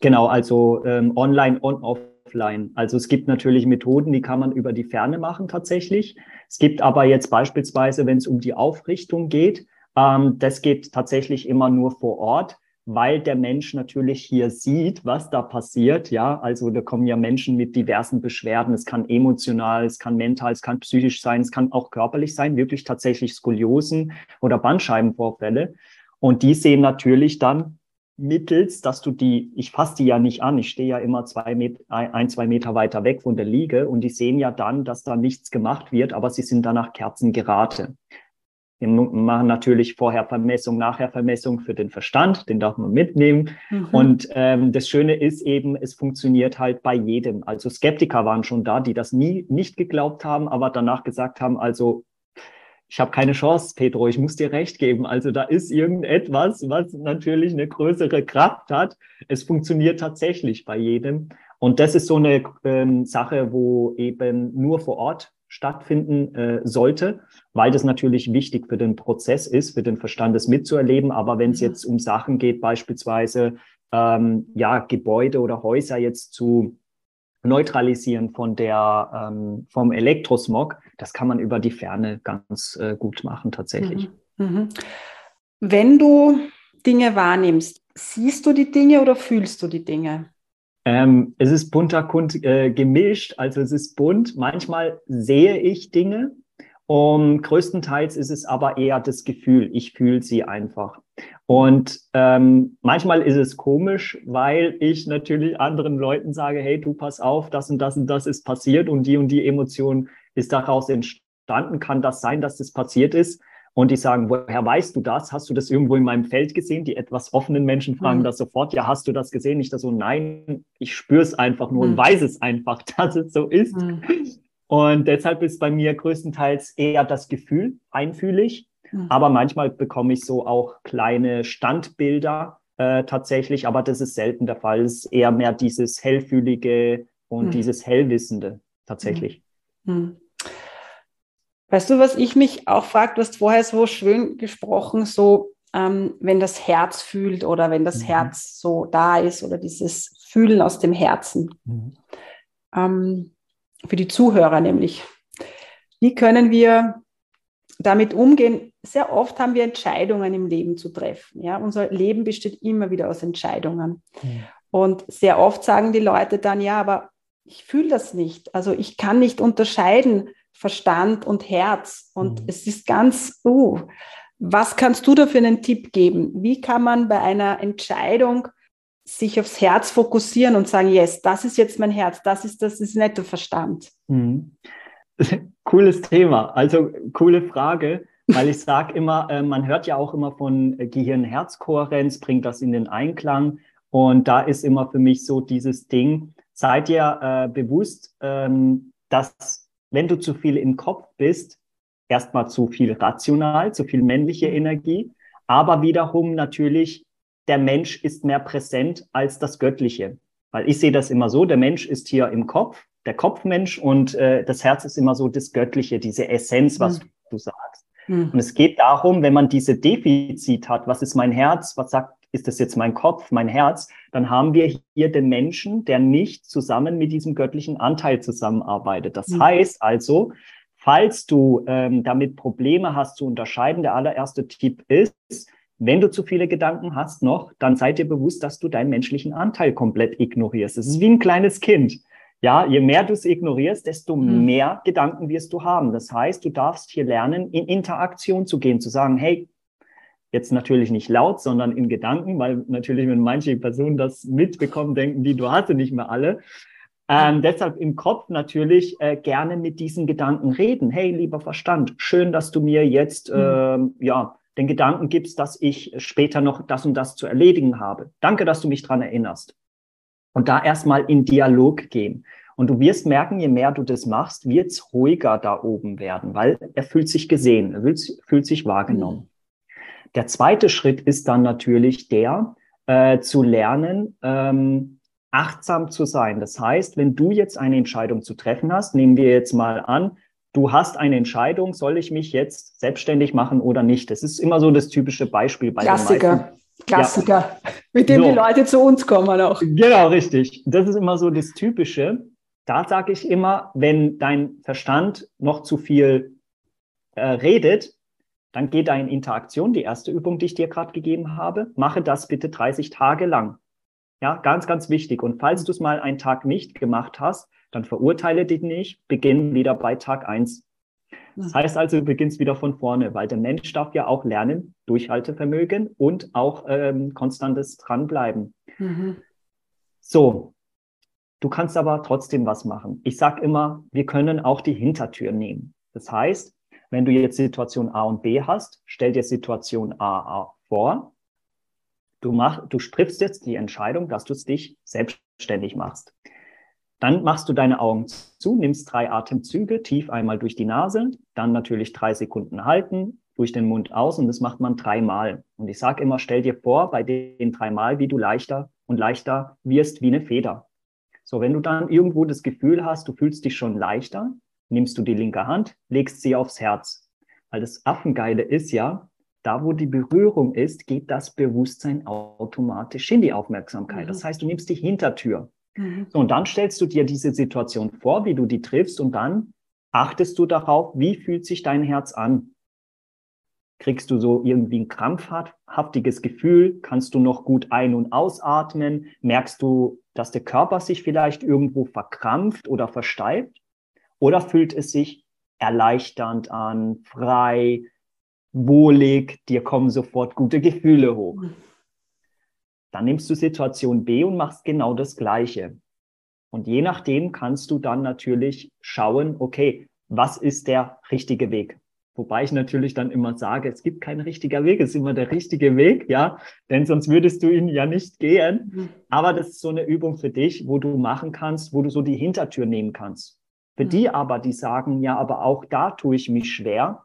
Genau, also ähm, online und offline offline. Also es gibt natürlich Methoden, die kann man über die Ferne machen tatsächlich. Es gibt aber jetzt beispielsweise, wenn es um die Aufrichtung geht, ähm, das geht tatsächlich immer nur vor Ort weil der Mensch natürlich hier sieht, was da passiert. Ja, also da kommen ja Menschen mit diversen Beschwerden. Es kann emotional, es kann mental, es kann psychisch sein, es kann auch körperlich sein, wirklich tatsächlich Skoliosen oder Bandscheibenvorfälle. Und die sehen natürlich dann mittels, dass du die, ich fasse die ja nicht an, ich stehe ja immer zwei Met, ein, zwei Meter weiter weg von der Liege und die sehen ja dann, dass da nichts gemacht wird, aber sie sind danach Kerzengerate. Wir machen natürlich vorher Vermessung, nachher Vermessung für den Verstand, den darf man mitnehmen. Mhm. Und ähm, das Schöne ist eben, es funktioniert halt bei jedem. Also Skeptiker waren schon da, die das nie nicht geglaubt haben, aber danach gesagt haben, also ich habe keine Chance, Pedro, ich muss dir recht geben. Also da ist irgendetwas, was natürlich eine größere Kraft hat. Es funktioniert tatsächlich bei jedem. Und das ist so eine ähm, Sache, wo eben nur vor Ort stattfinden äh, sollte, weil das natürlich wichtig für den Prozess ist, für den Verstand es mitzuerleben. Aber wenn es mhm. jetzt um Sachen geht, beispielsweise ähm, ja Gebäude oder Häuser jetzt zu neutralisieren von der ähm, vom Elektrosmog, das kann man über die Ferne ganz äh, gut machen tatsächlich. Mhm. Mhm. Wenn du Dinge wahrnimmst, siehst du die Dinge oder fühlst du die Dinge? Ähm, es ist bunter Kund, äh, gemischt, also es ist bunt. Manchmal sehe ich Dinge. Um, größtenteils ist es aber eher das Gefühl. Ich fühle sie einfach. Und ähm, manchmal ist es komisch, weil ich natürlich anderen Leuten sage, hey, du pass auf, das und das und das ist passiert und die und die Emotion ist daraus entstanden. Kann das sein, dass das passiert ist? Und die sagen, woher weißt du das? Hast du das irgendwo in meinem Feld gesehen? Die etwas offenen Menschen fragen mhm. das sofort. Ja, hast du das gesehen? Ich das so, nein, ich spüre es einfach nur mhm. und weiß es einfach, dass es so ist. Mhm. Und deshalb ist bei mir größtenteils eher das Gefühl einfühlig. Mhm. Aber manchmal bekomme ich so auch kleine Standbilder äh, tatsächlich. Aber das ist selten der Fall. Es ist eher mehr dieses hellfühlige und mhm. dieses hellwissende tatsächlich. Mhm. Weißt du, was ich mich auch frage, du hast vorher so schön gesprochen, so ähm, wenn das Herz fühlt oder wenn das mhm. Herz so da ist oder dieses Fühlen aus dem Herzen. Mhm. Ähm, für die Zuhörer nämlich. Wie können wir damit umgehen? Sehr oft haben wir Entscheidungen im Leben zu treffen. Ja? Unser Leben besteht immer wieder aus Entscheidungen. Mhm. Und sehr oft sagen die Leute dann, ja, aber ich fühle das nicht. Also ich kann nicht unterscheiden, Verstand und Herz. Und mhm. es ist ganz, uh, was kannst du da für einen Tipp geben? Wie kann man bei einer Entscheidung sich aufs Herz fokussieren und sagen, yes, das ist jetzt mein Herz, das ist das ist nicht der Verstand. Mhm. Cooles Thema, also coole Frage, weil ich sage immer, äh, man hört ja auch immer von Gehirn-Herz-Kohärenz, bringt das in den Einklang. Und da ist immer für mich so dieses Ding, seid ihr äh, bewusst, ähm, dass wenn du zu viel im Kopf bist, erstmal zu viel rational, zu viel männliche mhm. Energie, aber wiederum natürlich, der Mensch ist mehr präsent als das Göttliche. Weil ich sehe das immer so, der Mensch ist hier im Kopf, der Kopfmensch und äh, das Herz ist immer so das Göttliche, diese Essenz, was mhm. du sagst. Mhm. Und es geht darum, wenn man diese Defizit hat, was ist mein Herz, was sagt ist das jetzt mein Kopf, mein Herz, dann haben wir hier den Menschen, der nicht zusammen mit diesem göttlichen Anteil zusammenarbeitet. Das mhm. heißt also, falls du ähm, damit Probleme hast zu unterscheiden, der allererste Tipp ist, wenn du zu viele Gedanken hast noch, dann sei dir bewusst, dass du deinen menschlichen Anteil komplett ignorierst. Es ist wie ein kleines Kind. Ja, je mehr du es ignorierst, desto mhm. mehr Gedanken wirst du haben. Das heißt, du darfst hier lernen, in Interaktion zu gehen, zu sagen, hey, Jetzt natürlich nicht laut, sondern in Gedanken, weil natürlich, wenn manche Personen das mitbekommen, denken die, du hast nicht mehr alle. Ähm, deshalb im Kopf natürlich äh, gerne mit diesen Gedanken reden. Hey, lieber Verstand, schön, dass du mir jetzt äh, ja den Gedanken gibst, dass ich später noch das und das zu erledigen habe. Danke, dass du mich dran erinnerst. Und da erstmal in Dialog gehen. Und du wirst merken, je mehr du das machst, wird es ruhiger da oben werden, weil er fühlt sich gesehen, er fühlt, fühlt sich wahrgenommen. Mhm. Der zweite Schritt ist dann natürlich der, äh, zu lernen, ähm, achtsam zu sein. Das heißt, wenn du jetzt eine Entscheidung zu treffen hast, nehmen wir jetzt mal an, du hast eine Entscheidung, soll ich mich jetzt selbstständig machen oder nicht? Das ist immer so das typische Beispiel bei Klassiker. den meisten. Klassiker, ja. mit dem so. die Leute zu uns kommen auch. Genau, richtig. Das ist immer so das Typische. Da sage ich immer, wenn dein Verstand noch zu viel äh, redet, dann geh da in Interaktion, die erste Übung, die ich dir gerade gegeben habe, mache das bitte 30 Tage lang. Ja, ganz, ganz wichtig. Und falls du es mal einen Tag nicht gemacht hast, dann verurteile dich nicht, beginn wieder bei Tag 1. Das heißt also, du beginnst wieder von vorne, weil der Mensch darf ja auch lernen, Durchhaltevermögen und auch ähm, konstantes Dranbleiben. Mhm. So, du kannst aber trotzdem was machen. Ich sage immer, wir können auch die Hintertür nehmen. Das heißt, wenn du jetzt Situation A und B hast, stell dir Situation A, A vor. Du, mach, du triffst jetzt die Entscheidung, dass du es dich selbstständig machst. Dann machst du deine Augen zu, nimmst drei Atemzüge, tief einmal durch die Nase, dann natürlich drei Sekunden halten, durch den Mund aus und das macht man dreimal. Und ich sage immer, stell dir vor, bei den dreimal, wie du leichter und leichter wirst wie eine Feder. So, wenn du dann irgendwo das Gefühl hast, du fühlst dich schon leichter, nimmst du die linke Hand, legst sie aufs Herz. Weil das Affengeile ist ja, da wo die Berührung ist, geht das Bewusstsein automatisch in die Aufmerksamkeit. Mhm. Das heißt, du nimmst die Hintertür. Mhm. So, und dann stellst du dir diese Situation vor, wie du die triffst und dann achtest du darauf, wie fühlt sich dein Herz an. Kriegst du so irgendwie ein krampfhaftiges Gefühl? Kannst du noch gut ein- und ausatmen? Merkst du, dass der Körper sich vielleicht irgendwo verkrampft oder versteift? Oder fühlt es sich erleichternd an, frei, wohlig, dir kommen sofort gute Gefühle hoch? Dann nimmst du Situation B und machst genau das Gleiche. Und je nachdem kannst du dann natürlich schauen, okay, was ist der richtige Weg? Wobei ich natürlich dann immer sage, es gibt kein richtiger Weg, es ist immer der richtige Weg, ja, denn sonst würdest du ihn ja nicht gehen. Mhm. Aber das ist so eine Übung für dich, wo du machen kannst, wo du so die Hintertür nehmen kannst. Für die mhm. aber, die sagen, ja, aber auch da tue ich mich schwer,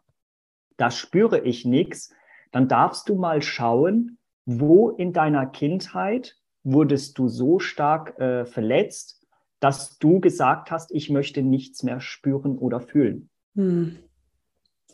da spüre ich nichts, dann darfst du mal schauen, wo in deiner Kindheit wurdest du so stark äh, verletzt, dass du gesagt hast, ich möchte nichts mehr spüren oder fühlen. Hm.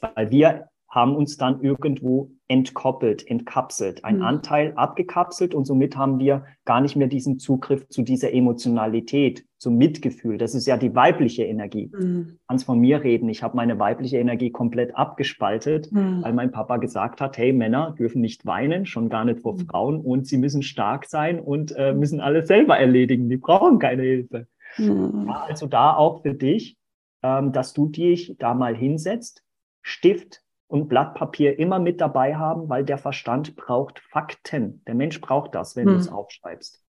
Weil wir haben uns dann irgendwo entkoppelt, entkapselt, ein mhm. Anteil abgekapselt und somit haben wir gar nicht mehr diesen Zugriff zu dieser Emotionalität, zum Mitgefühl. Das ist ja die weibliche Energie. Mhm. Kannst von mir reden. Ich habe meine weibliche Energie komplett abgespaltet, mhm. weil mein Papa gesagt hat, hey, Männer dürfen nicht weinen, schon gar nicht vor mhm. Frauen und sie müssen stark sein und äh, müssen alles selber erledigen. Die brauchen keine Hilfe. Mhm. Also da auch für dich, ähm, dass du dich da mal hinsetzt, Stift, und Blatt Papier immer mit dabei haben, weil der Verstand braucht Fakten. Der Mensch braucht das, wenn hm. du es aufschreibst.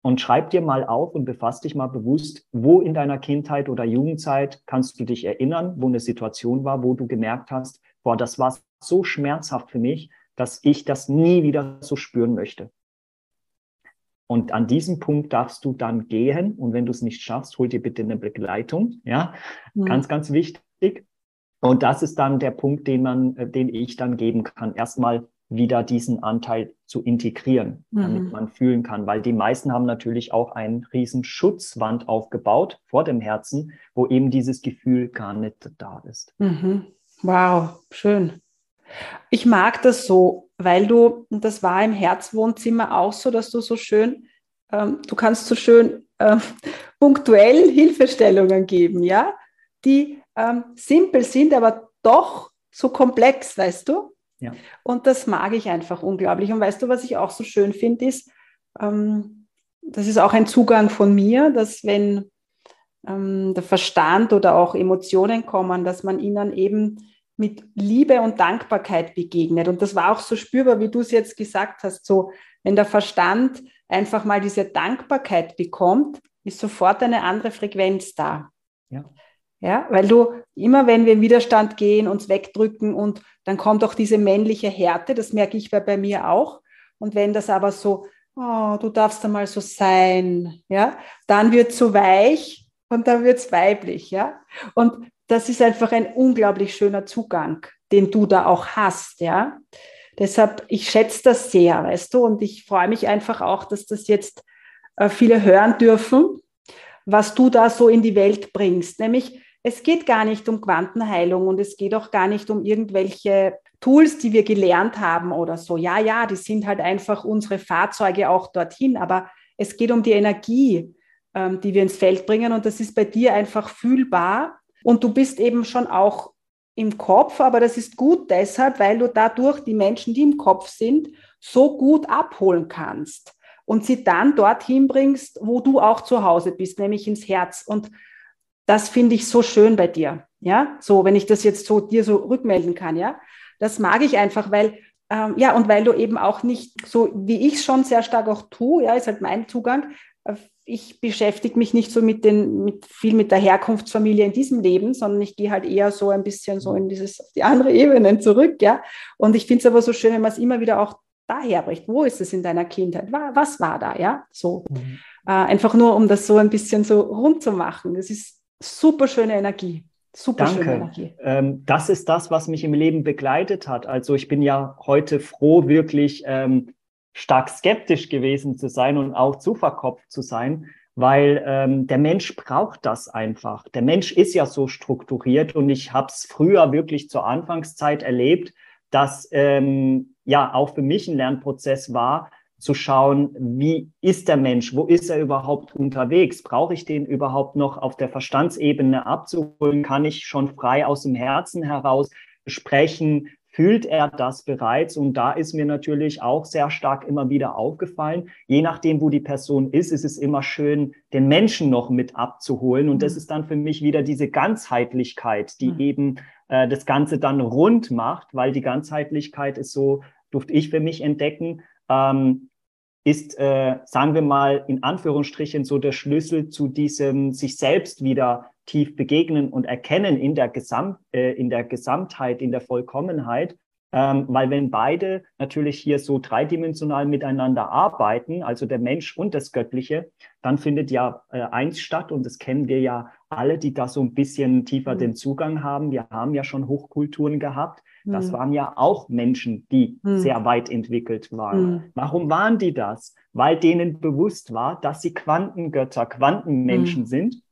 Und schreib dir mal auf und befasst dich mal bewusst, wo in deiner Kindheit oder Jugendzeit kannst du dich erinnern, wo eine Situation war, wo du gemerkt hast, boah, das war so schmerzhaft für mich, dass ich das nie wieder so spüren möchte. Und an diesem Punkt darfst du dann gehen. Und wenn du es nicht schaffst, hol dir bitte eine Begleitung. Ja, mhm. ganz, ganz wichtig. Und das ist dann der Punkt, den man, äh, den ich dann geben kann, erstmal wieder diesen Anteil zu integrieren, damit mhm. man fühlen kann, weil die meisten haben natürlich auch einen riesen Schutzwand aufgebaut vor dem Herzen, wo eben dieses Gefühl gar nicht da ist. Mhm. Wow, schön. Ich mag das so, weil du, das war im Herzwohnzimmer auch so, dass du so schön, ähm, du kannst so schön ähm, punktuell Hilfestellungen geben, ja, die ähm, simpel sind, aber doch so komplex, weißt du? Ja. Und das mag ich einfach unglaublich. Und weißt du, was ich auch so schön finde, ist, ähm, das ist auch ein Zugang von mir, dass wenn ähm, der Verstand oder auch Emotionen kommen, dass man ihnen eben mit Liebe und Dankbarkeit begegnet. Und das war auch so spürbar, wie du es jetzt gesagt hast, so wenn der Verstand einfach mal diese Dankbarkeit bekommt, ist sofort eine andere Frequenz da. Ja. Ja, weil du immer, wenn wir in Widerstand gehen, uns wegdrücken und dann kommt auch diese männliche Härte, das merke ich bei, bei mir auch. Und wenn das aber so, oh, du darfst einmal so sein, ja, dann wird es so weich und dann wird es weiblich, ja. Und das ist einfach ein unglaublich schöner Zugang, den du da auch hast, ja. Deshalb, ich schätze das sehr, weißt du, und ich freue mich einfach auch, dass das jetzt äh, viele hören dürfen, was du da so in die Welt bringst, nämlich es geht gar nicht um Quantenheilung und es geht auch gar nicht um irgendwelche Tools, die wir gelernt haben oder so. Ja, ja, die sind halt einfach unsere Fahrzeuge auch dorthin, aber es geht um die Energie, ähm, die wir ins Feld bringen und das ist bei dir einfach fühlbar und du bist eben schon auch im Kopf, aber das ist gut deshalb, weil du dadurch die Menschen, die im Kopf sind, so gut abholen kannst und sie dann dorthin bringst, wo du auch zu Hause bist, nämlich ins Herz. Und das finde ich so schön bei dir. Ja, so, wenn ich das jetzt so dir so rückmelden kann, ja, das mag ich einfach, weil, ähm, ja, und weil du eben auch nicht so, wie ich schon sehr stark auch tue, ja, ist halt mein Zugang, äh, ich beschäftige mich nicht so mit den, mit viel mit der Herkunftsfamilie in diesem Leben, sondern ich gehe halt eher so ein bisschen so in dieses, die andere Ebenen zurück, ja. Und ich finde es aber so schön, wenn man es immer wieder auch daher bricht. Wo ist es in deiner Kindheit? Was war da, ja? So. Mhm. Äh, einfach nur, um das so ein bisschen so rund zu machen. Das ist super schöne Energie. Super Danke. schöne Energie. Ähm, das ist das, was mich im Leben begleitet hat. Also ich bin ja heute froh, wirklich ähm, stark skeptisch gewesen zu sein und auch zu verkopft zu sein, weil ähm, der Mensch braucht das einfach. Der Mensch ist ja so strukturiert und ich habe es früher wirklich zur Anfangszeit erlebt, dass ähm, ja auch für mich ein Lernprozess war, zu schauen, wie ist der Mensch, wo ist er überhaupt unterwegs, brauche ich den überhaupt noch auf der Verstandsebene abzuholen, kann ich schon frei aus dem Herzen heraus sprechen, fühlt er das bereits? Und da ist mir natürlich auch sehr stark immer wieder aufgefallen, je nachdem, wo die Person ist, ist es immer schön, den Menschen noch mit abzuholen. Und das mhm. ist dann für mich wieder diese Ganzheitlichkeit, die mhm. eben äh, das Ganze dann rund macht, weil die Ganzheitlichkeit ist so, durfte ich für mich entdecken, ähm, ist, äh, sagen wir mal, in Anführungsstrichen so der Schlüssel zu diesem sich selbst wieder tief begegnen und erkennen in der, Gesamt, äh, in der Gesamtheit, in der Vollkommenheit. Ähm, weil wenn beide natürlich hier so dreidimensional miteinander arbeiten, also der Mensch und das Göttliche, dann findet ja äh, eins statt und das kennen wir ja alle, die da so ein bisschen tiefer mhm. den Zugang haben. Wir haben ja schon Hochkulturen gehabt. Das mhm. waren ja auch Menschen, die mhm. sehr weit entwickelt waren. Mhm. Warum waren die das? Weil denen bewusst war, dass sie Quantengötter, Quantenmenschen mhm. sind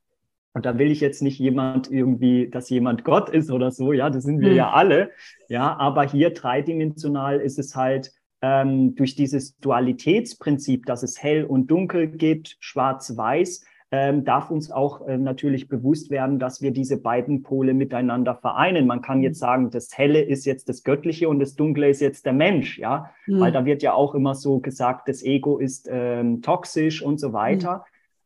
und da will ich jetzt nicht jemand irgendwie, dass jemand Gott ist oder so, ja, das sind wir mhm. ja alle. Ja, aber hier dreidimensional ist es halt ähm, durch dieses Dualitätsprinzip, dass es hell und dunkel gibt, schwarz-weiß, ähm, darf uns auch äh, natürlich bewusst werden, dass wir diese beiden Pole miteinander vereinen. Man kann jetzt sagen, das Helle ist jetzt das Göttliche und das Dunkle ist jetzt der Mensch, ja, mhm. weil da wird ja auch immer so gesagt, das Ego ist ähm, toxisch und so weiter. Mhm.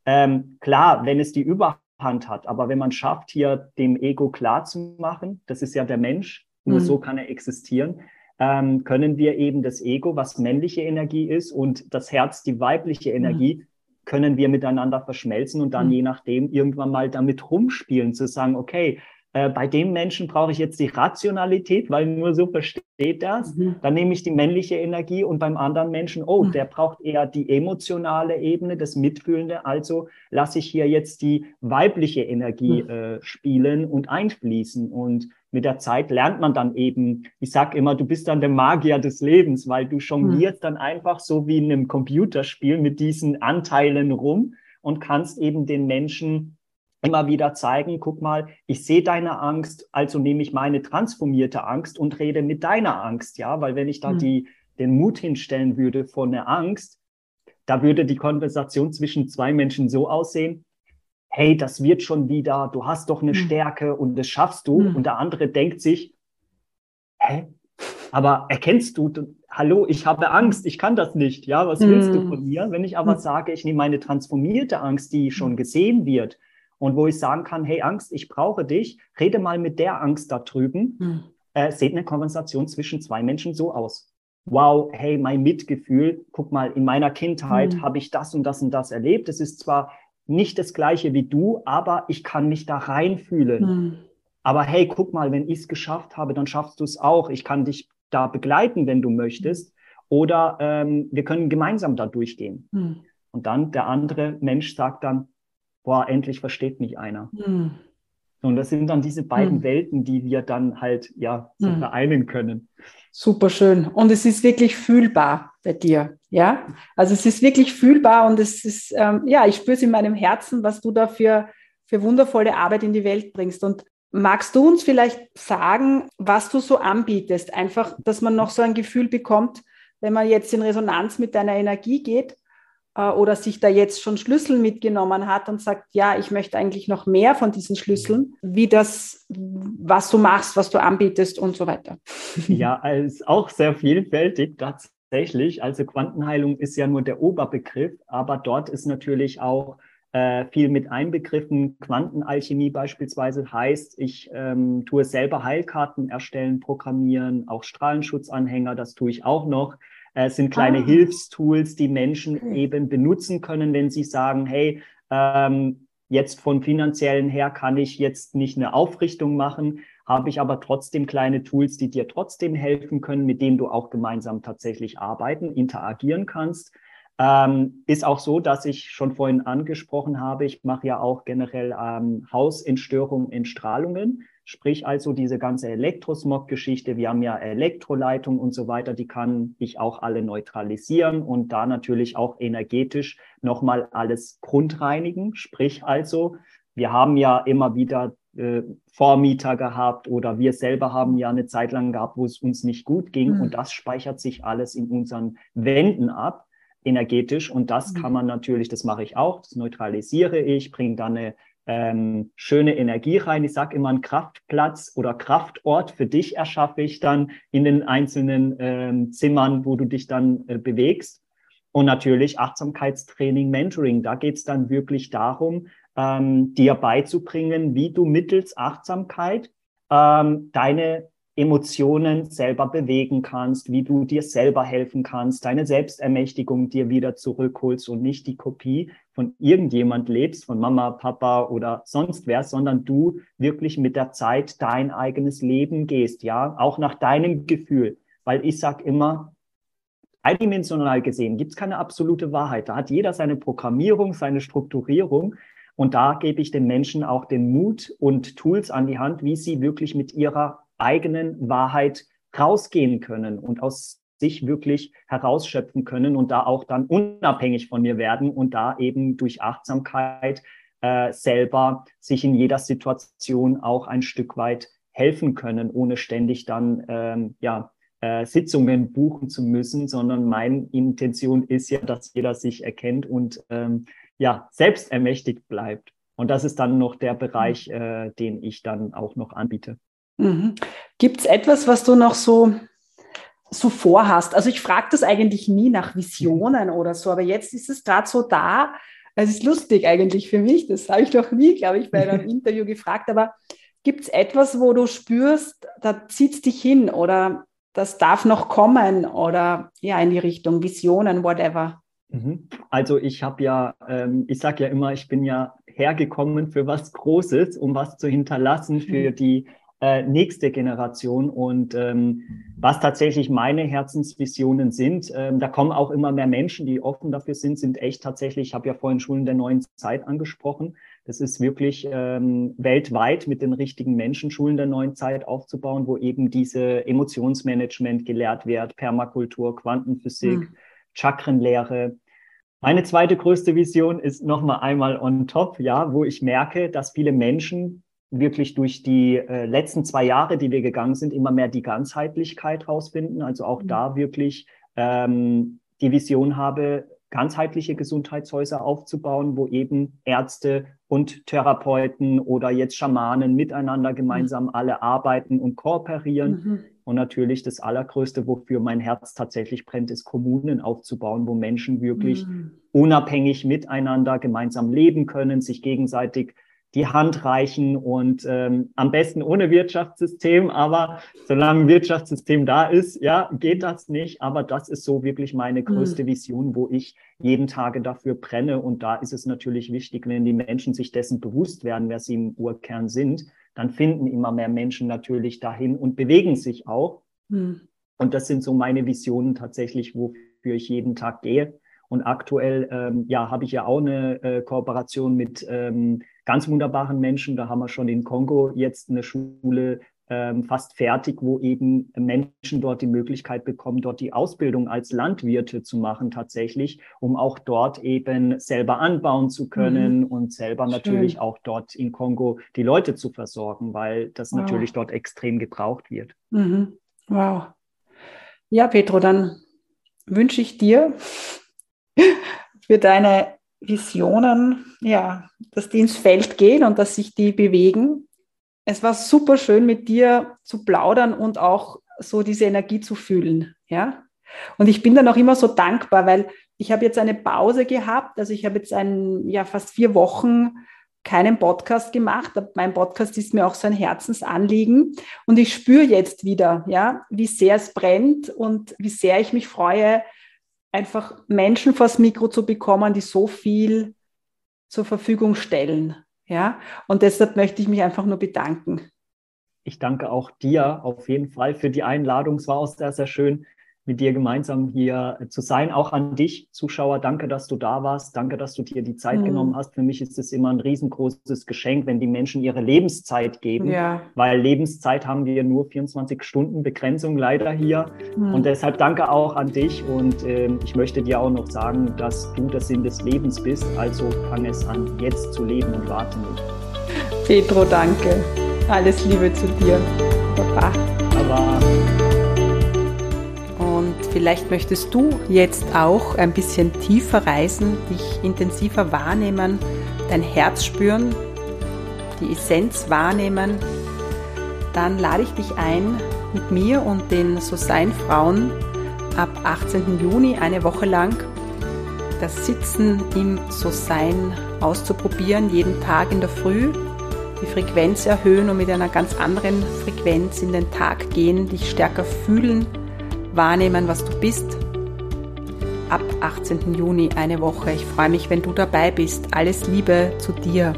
Ähm, klar, wenn es die Überhand Hand hat. Aber wenn man schafft, hier dem Ego klar zu machen, das ist ja der Mensch, nur mhm. so kann er existieren, ähm, können wir eben das Ego, was männliche Energie ist, und das Herz, die weibliche Energie, mhm. Können wir miteinander verschmelzen und dann mhm. je nachdem irgendwann mal damit rumspielen, zu sagen, okay, äh, bei dem Menschen brauche ich jetzt die Rationalität, weil nur so versteht das. Mhm. Dann nehme ich die männliche Energie und beim anderen Menschen, oh, mhm. der braucht eher die emotionale Ebene, das Mitfühlende. Also lasse ich hier jetzt die weibliche Energie mhm. äh, spielen und einfließen. Und mit der Zeit lernt man dann eben, ich sag immer, du bist dann der Magier des Lebens, weil du jonglierst mhm. dann einfach so wie in einem Computerspiel mit diesen Anteilen rum und kannst eben den Menschen immer wieder zeigen, guck mal, ich sehe deine Angst, also nehme ich meine transformierte Angst und rede mit deiner Angst, ja, weil wenn ich da mhm. die, den Mut hinstellen würde von der Angst, da würde die Konversation zwischen zwei Menschen so aussehen, hey, das wird schon wieder, du hast doch eine mhm. Stärke und das schaffst du. Mhm. Und der andere denkt sich, hä? Aber erkennst du, hallo, ich habe Angst, ich kann das nicht, ja, was willst du hm. von mir? Wenn ich aber hm. sage, ich nehme meine transformierte Angst, die schon gesehen wird, und wo ich sagen kann, hey Angst, ich brauche dich, rede mal mit der Angst da drüben. Mhm. Äh, seht eine Konversation zwischen zwei Menschen so aus. Wow, hey, mein Mitgefühl, guck mal, in meiner Kindheit mhm. habe ich das und das und das erlebt. Es ist zwar nicht das gleiche wie du, aber ich kann mich da reinfühlen. Mhm. Aber hey, guck mal, wenn ich es geschafft habe, dann schaffst du es auch. Ich kann dich da begleiten, wenn du möchtest. Oder ähm, wir können gemeinsam da durchgehen. Mhm. Und dann der andere Mensch sagt dann, boah, endlich versteht mich einer. Mhm. Und das sind dann diese beiden mhm. Welten, die wir dann halt ja so mhm. vereinen können. Super schön. Und es ist wirklich fühlbar bei dir. Ja, also es ist wirklich fühlbar und es ist, ähm, ja, ich spüre es in meinem Herzen, was du da für, für wundervolle Arbeit in die Welt bringst. Und Magst du uns vielleicht sagen, was du so anbietest? Einfach, dass man noch so ein Gefühl bekommt, wenn man jetzt in Resonanz mit deiner Energie geht oder sich da jetzt schon Schlüssel mitgenommen hat und sagt, ja, ich möchte eigentlich noch mehr von diesen Schlüsseln, wie das, was du machst, was du anbietest und so weiter. Ja, ist auch sehr vielfältig tatsächlich. Also Quantenheilung ist ja nur der Oberbegriff, aber dort ist natürlich auch äh, viel mit einbegriffen. Quantenalchemie beispielsweise heißt, ich ähm, tue selber Heilkarten erstellen, programmieren, auch Strahlenschutzanhänger, das tue ich auch noch. Äh, es sind kleine ah. Hilfstools, die Menschen okay. eben benutzen können, wenn sie sagen, hey, ähm, jetzt von finanziellen her kann ich jetzt nicht eine Aufrichtung machen, habe ich aber trotzdem kleine Tools, die dir trotzdem helfen können, mit denen du auch gemeinsam tatsächlich arbeiten, interagieren kannst. Ähm, ist auch so, dass ich schon vorhin angesprochen habe, ich mache ja auch generell ähm, Hausentstörung in Strahlungen, sprich also diese ganze Elektrosmog-Geschichte. Wir haben ja Elektroleitung und so weiter, die kann ich auch alle neutralisieren und da natürlich auch energetisch nochmal alles grundreinigen. Sprich also, wir haben ja immer wieder äh, Vormieter gehabt oder wir selber haben ja eine Zeit lang gehabt, wo es uns nicht gut ging mhm. und das speichert sich alles in unseren Wänden ab energetisch. Und das mhm. kann man natürlich, das mache ich auch, das neutralisiere ich, bringe dann eine ähm, schöne Energie rein. Ich sage immer, einen Kraftplatz oder Kraftort für dich erschaffe ich dann in den einzelnen ähm, Zimmern, wo du dich dann äh, bewegst. Und natürlich Achtsamkeitstraining, Mentoring. Da geht es dann wirklich darum, ähm, dir beizubringen, wie du mittels Achtsamkeit ähm, deine Emotionen selber bewegen kannst, wie du dir selber helfen kannst, deine Selbstermächtigung dir wieder zurückholst und nicht die Kopie von irgendjemand lebst, von Mama, Papa oder sonst wer, sondern du wirklich mit der Zeit dein eigenes Leben gehst, ja, auch nach deinem Gefühl. Weil ich sag immer, eindimensional gesehen gibt es keine absolute Wahrheit. Da hat jeder seine Programmierung, seine Strukturierung. Und da gebe ich den Menschen auch den Mut und Tools an die Hand, wie sie wirklich mit ihrer eigenen Wahrheit rausgehen können und aus sich wirklich herausschöpfen können und da auch dann unabhängig von mir werden und da eben durch Achtsamkeit äh, selber sich in jeder Situation auch ein Stück weit helfen können, ohne ständig dann ähm, ja äh, Sitzungen buchen zu müssen, sondern meine Intention ist ja, dass jeder sich erkennt und ähm, ja selbst ermächtigt bleibt. Und das ist dann noch der Bereich, äh, den ich dann auch noch anbiete. Mhm. Gibt es etwas, was du noch so, so vorhast? Also ich frage das eigentlich nie nach Visionen oder so, aber jetzt ist es gerade so da. Es ist lustig eigentlich für mich, das habe ich noch nie, glaube ich, bei einem Interview gefragt, aber gibt es etwas, wo du spürst, da zieht es dich hin oder das darf noch kommen oder ja, in die Richtung Visionen, whatever? Mhm. Also ich habe ja, ähm, ich sage ja immer, ich bin ja hergekommen für was Großes, um was zu hinterlassen für mhm. die äh, nächste Generation. Und ähm, was tatsächlich meine Herzensvisionen sind, ähm, da kommen auch immer mehr Menschen, die offen dafür sind, sind echt tatsächlich, ich habe ja vorhin Schulen der neuen Zeit angesprochen. Das ist wirklich ähm, weltweit mit den richtigen Menschen Schulen der neuen Zeit aufzubauen, wo eben diese Emotionsmanagement gelehrt wird, Permakultur, Quantenphysik, mhm. Chakrenlehre. Meine zweite größte Vision ist nochmal einmal on top, ja, wo ich merke, dass viele Menschen wirklich durch die äh, letzten zwei Jahre, die wir gegangen sind, immer mehr die Ganzheitlichkeit rausfinden. Also auch mhm. da wirklich ähm, die Vision habe, ganzheitliche Gesundheitshäuser aufzubauen, wo eben Ärzte und Therapeuten oder jetzt Schamanen miteinander gemeinsam mhm. alle arbeiten und kooperieren. Mhm. Und natürlich das Allergrößte, wofür mein Herz tatsächlich brennt, ist Kommunen aufzubauen, wo Menschen wirklich mhm. unabhängig miteinander gemeinsam leben können, sich gegenseitig die Hand reichen und ähm, am besten ohne Wirtschaftssystem, aber solange ein Wirtschaftssystem da ist, ja, geht das nicht. Aber das ist so wirklich meine größte mhm. Vision, wo ich jeden Tage dafür brenne. Und da ist es natürlich wichtig, wenn die Menschen sich dessen bewusst werden, wer sie im Urkern sind, dann finden immer mehr Menschen natürlich dahin und bewegen sich auch. Mhm. Und das sind so meine Visionen tatsächlich, wofür ich jeden Tag gehe. Und aktuell, ähm, ja, habe ich ja auch eine äh, Kooperation mit ähm, ganz wunderbaren Menschen. Da haben wir schon in Kongo jetzt eine Schule ähm, fast fertig, wo eben Menschen dort die Möglichkeit bekommen, dort die Ausbildung als Landwirte zu machen tatsächlich, um auch dort eben selber anbauen zu können mhm. und selber Schön. natürlich auch dort in Kongo die Leute zu versorgen, weil das wow. natürlich dort extrem gebraucht wird. Mhm. Wow. Ja, Petro, dann wünsche ich dir für deine Visionen, ja, dass die ins Feld gehen und dass sich die bewegen es war super schön, mit dir zu plaudern und auch so diese Energie zu fühlen. Ja. Und ich bin dann auch immer so dankbar, weil ich habe jetzt eine Pause gehabt. Also ich habe jetzt ein, ja, fast vier Wochen keinen Podcast gemacht. Mein Podcast ist mir auch so ein Herzensanliegen. Und ich spüre jetzt wieder, ja, wie sehr es brennt und wie sehr ich mich freue, einfach Menschen vors Mikro zu bekommen, die so viel zur Verfügung stellen. Ja, und deshalb möchte ich mich einfach nur bedanken. Ich danke auch dir auf jeden Fall für die Einladung. Es war auch sehr, sehr schön, mit dir gemeinsam hier zu sein. Auch an dich, Zuschauer, danke, dass du da warst. Danke, dass du dir die Zeit mhm. genommen hast. Für mich ist es immer ein riesengroßes Geschenk, wenn die Menschen ihre Lebenszeit geben, ja. weil Lebenszeit haben wir nur 24 Stunden Begrenzung leider hier. Mhm. Und deshalb danke auch an dich. Und äh, ich möchte dir auch noch sagen, dass du der Sinn des Lebens bist. Also fang es an, jetzt zu leben und warte nicht. Petro, danke. Alles Liebe zu dir. Baba. Baba. Vielleicht möchtest du jetzt auch ein bisschen tiefer reisen, dich intensiver wahrnehmen, dein Herz spüren, die Essenz wahrnehmen. Dann lade ich dich ein, mit mir und den So Sein Frauen ab 18. Juni eine Woche lang das Sitzen im So Sein auszuprobieren, jeden Tag in der Früh die Frequenz erhöhen und mit einer ganz anderen Frequenz in den Tag gehen, dich stärker fühlen wahrnehmen, was du bist. Ab 18. Juni eine Woche. Ich freue mich, wenn du dabei bist. Alles Liebe zu dir.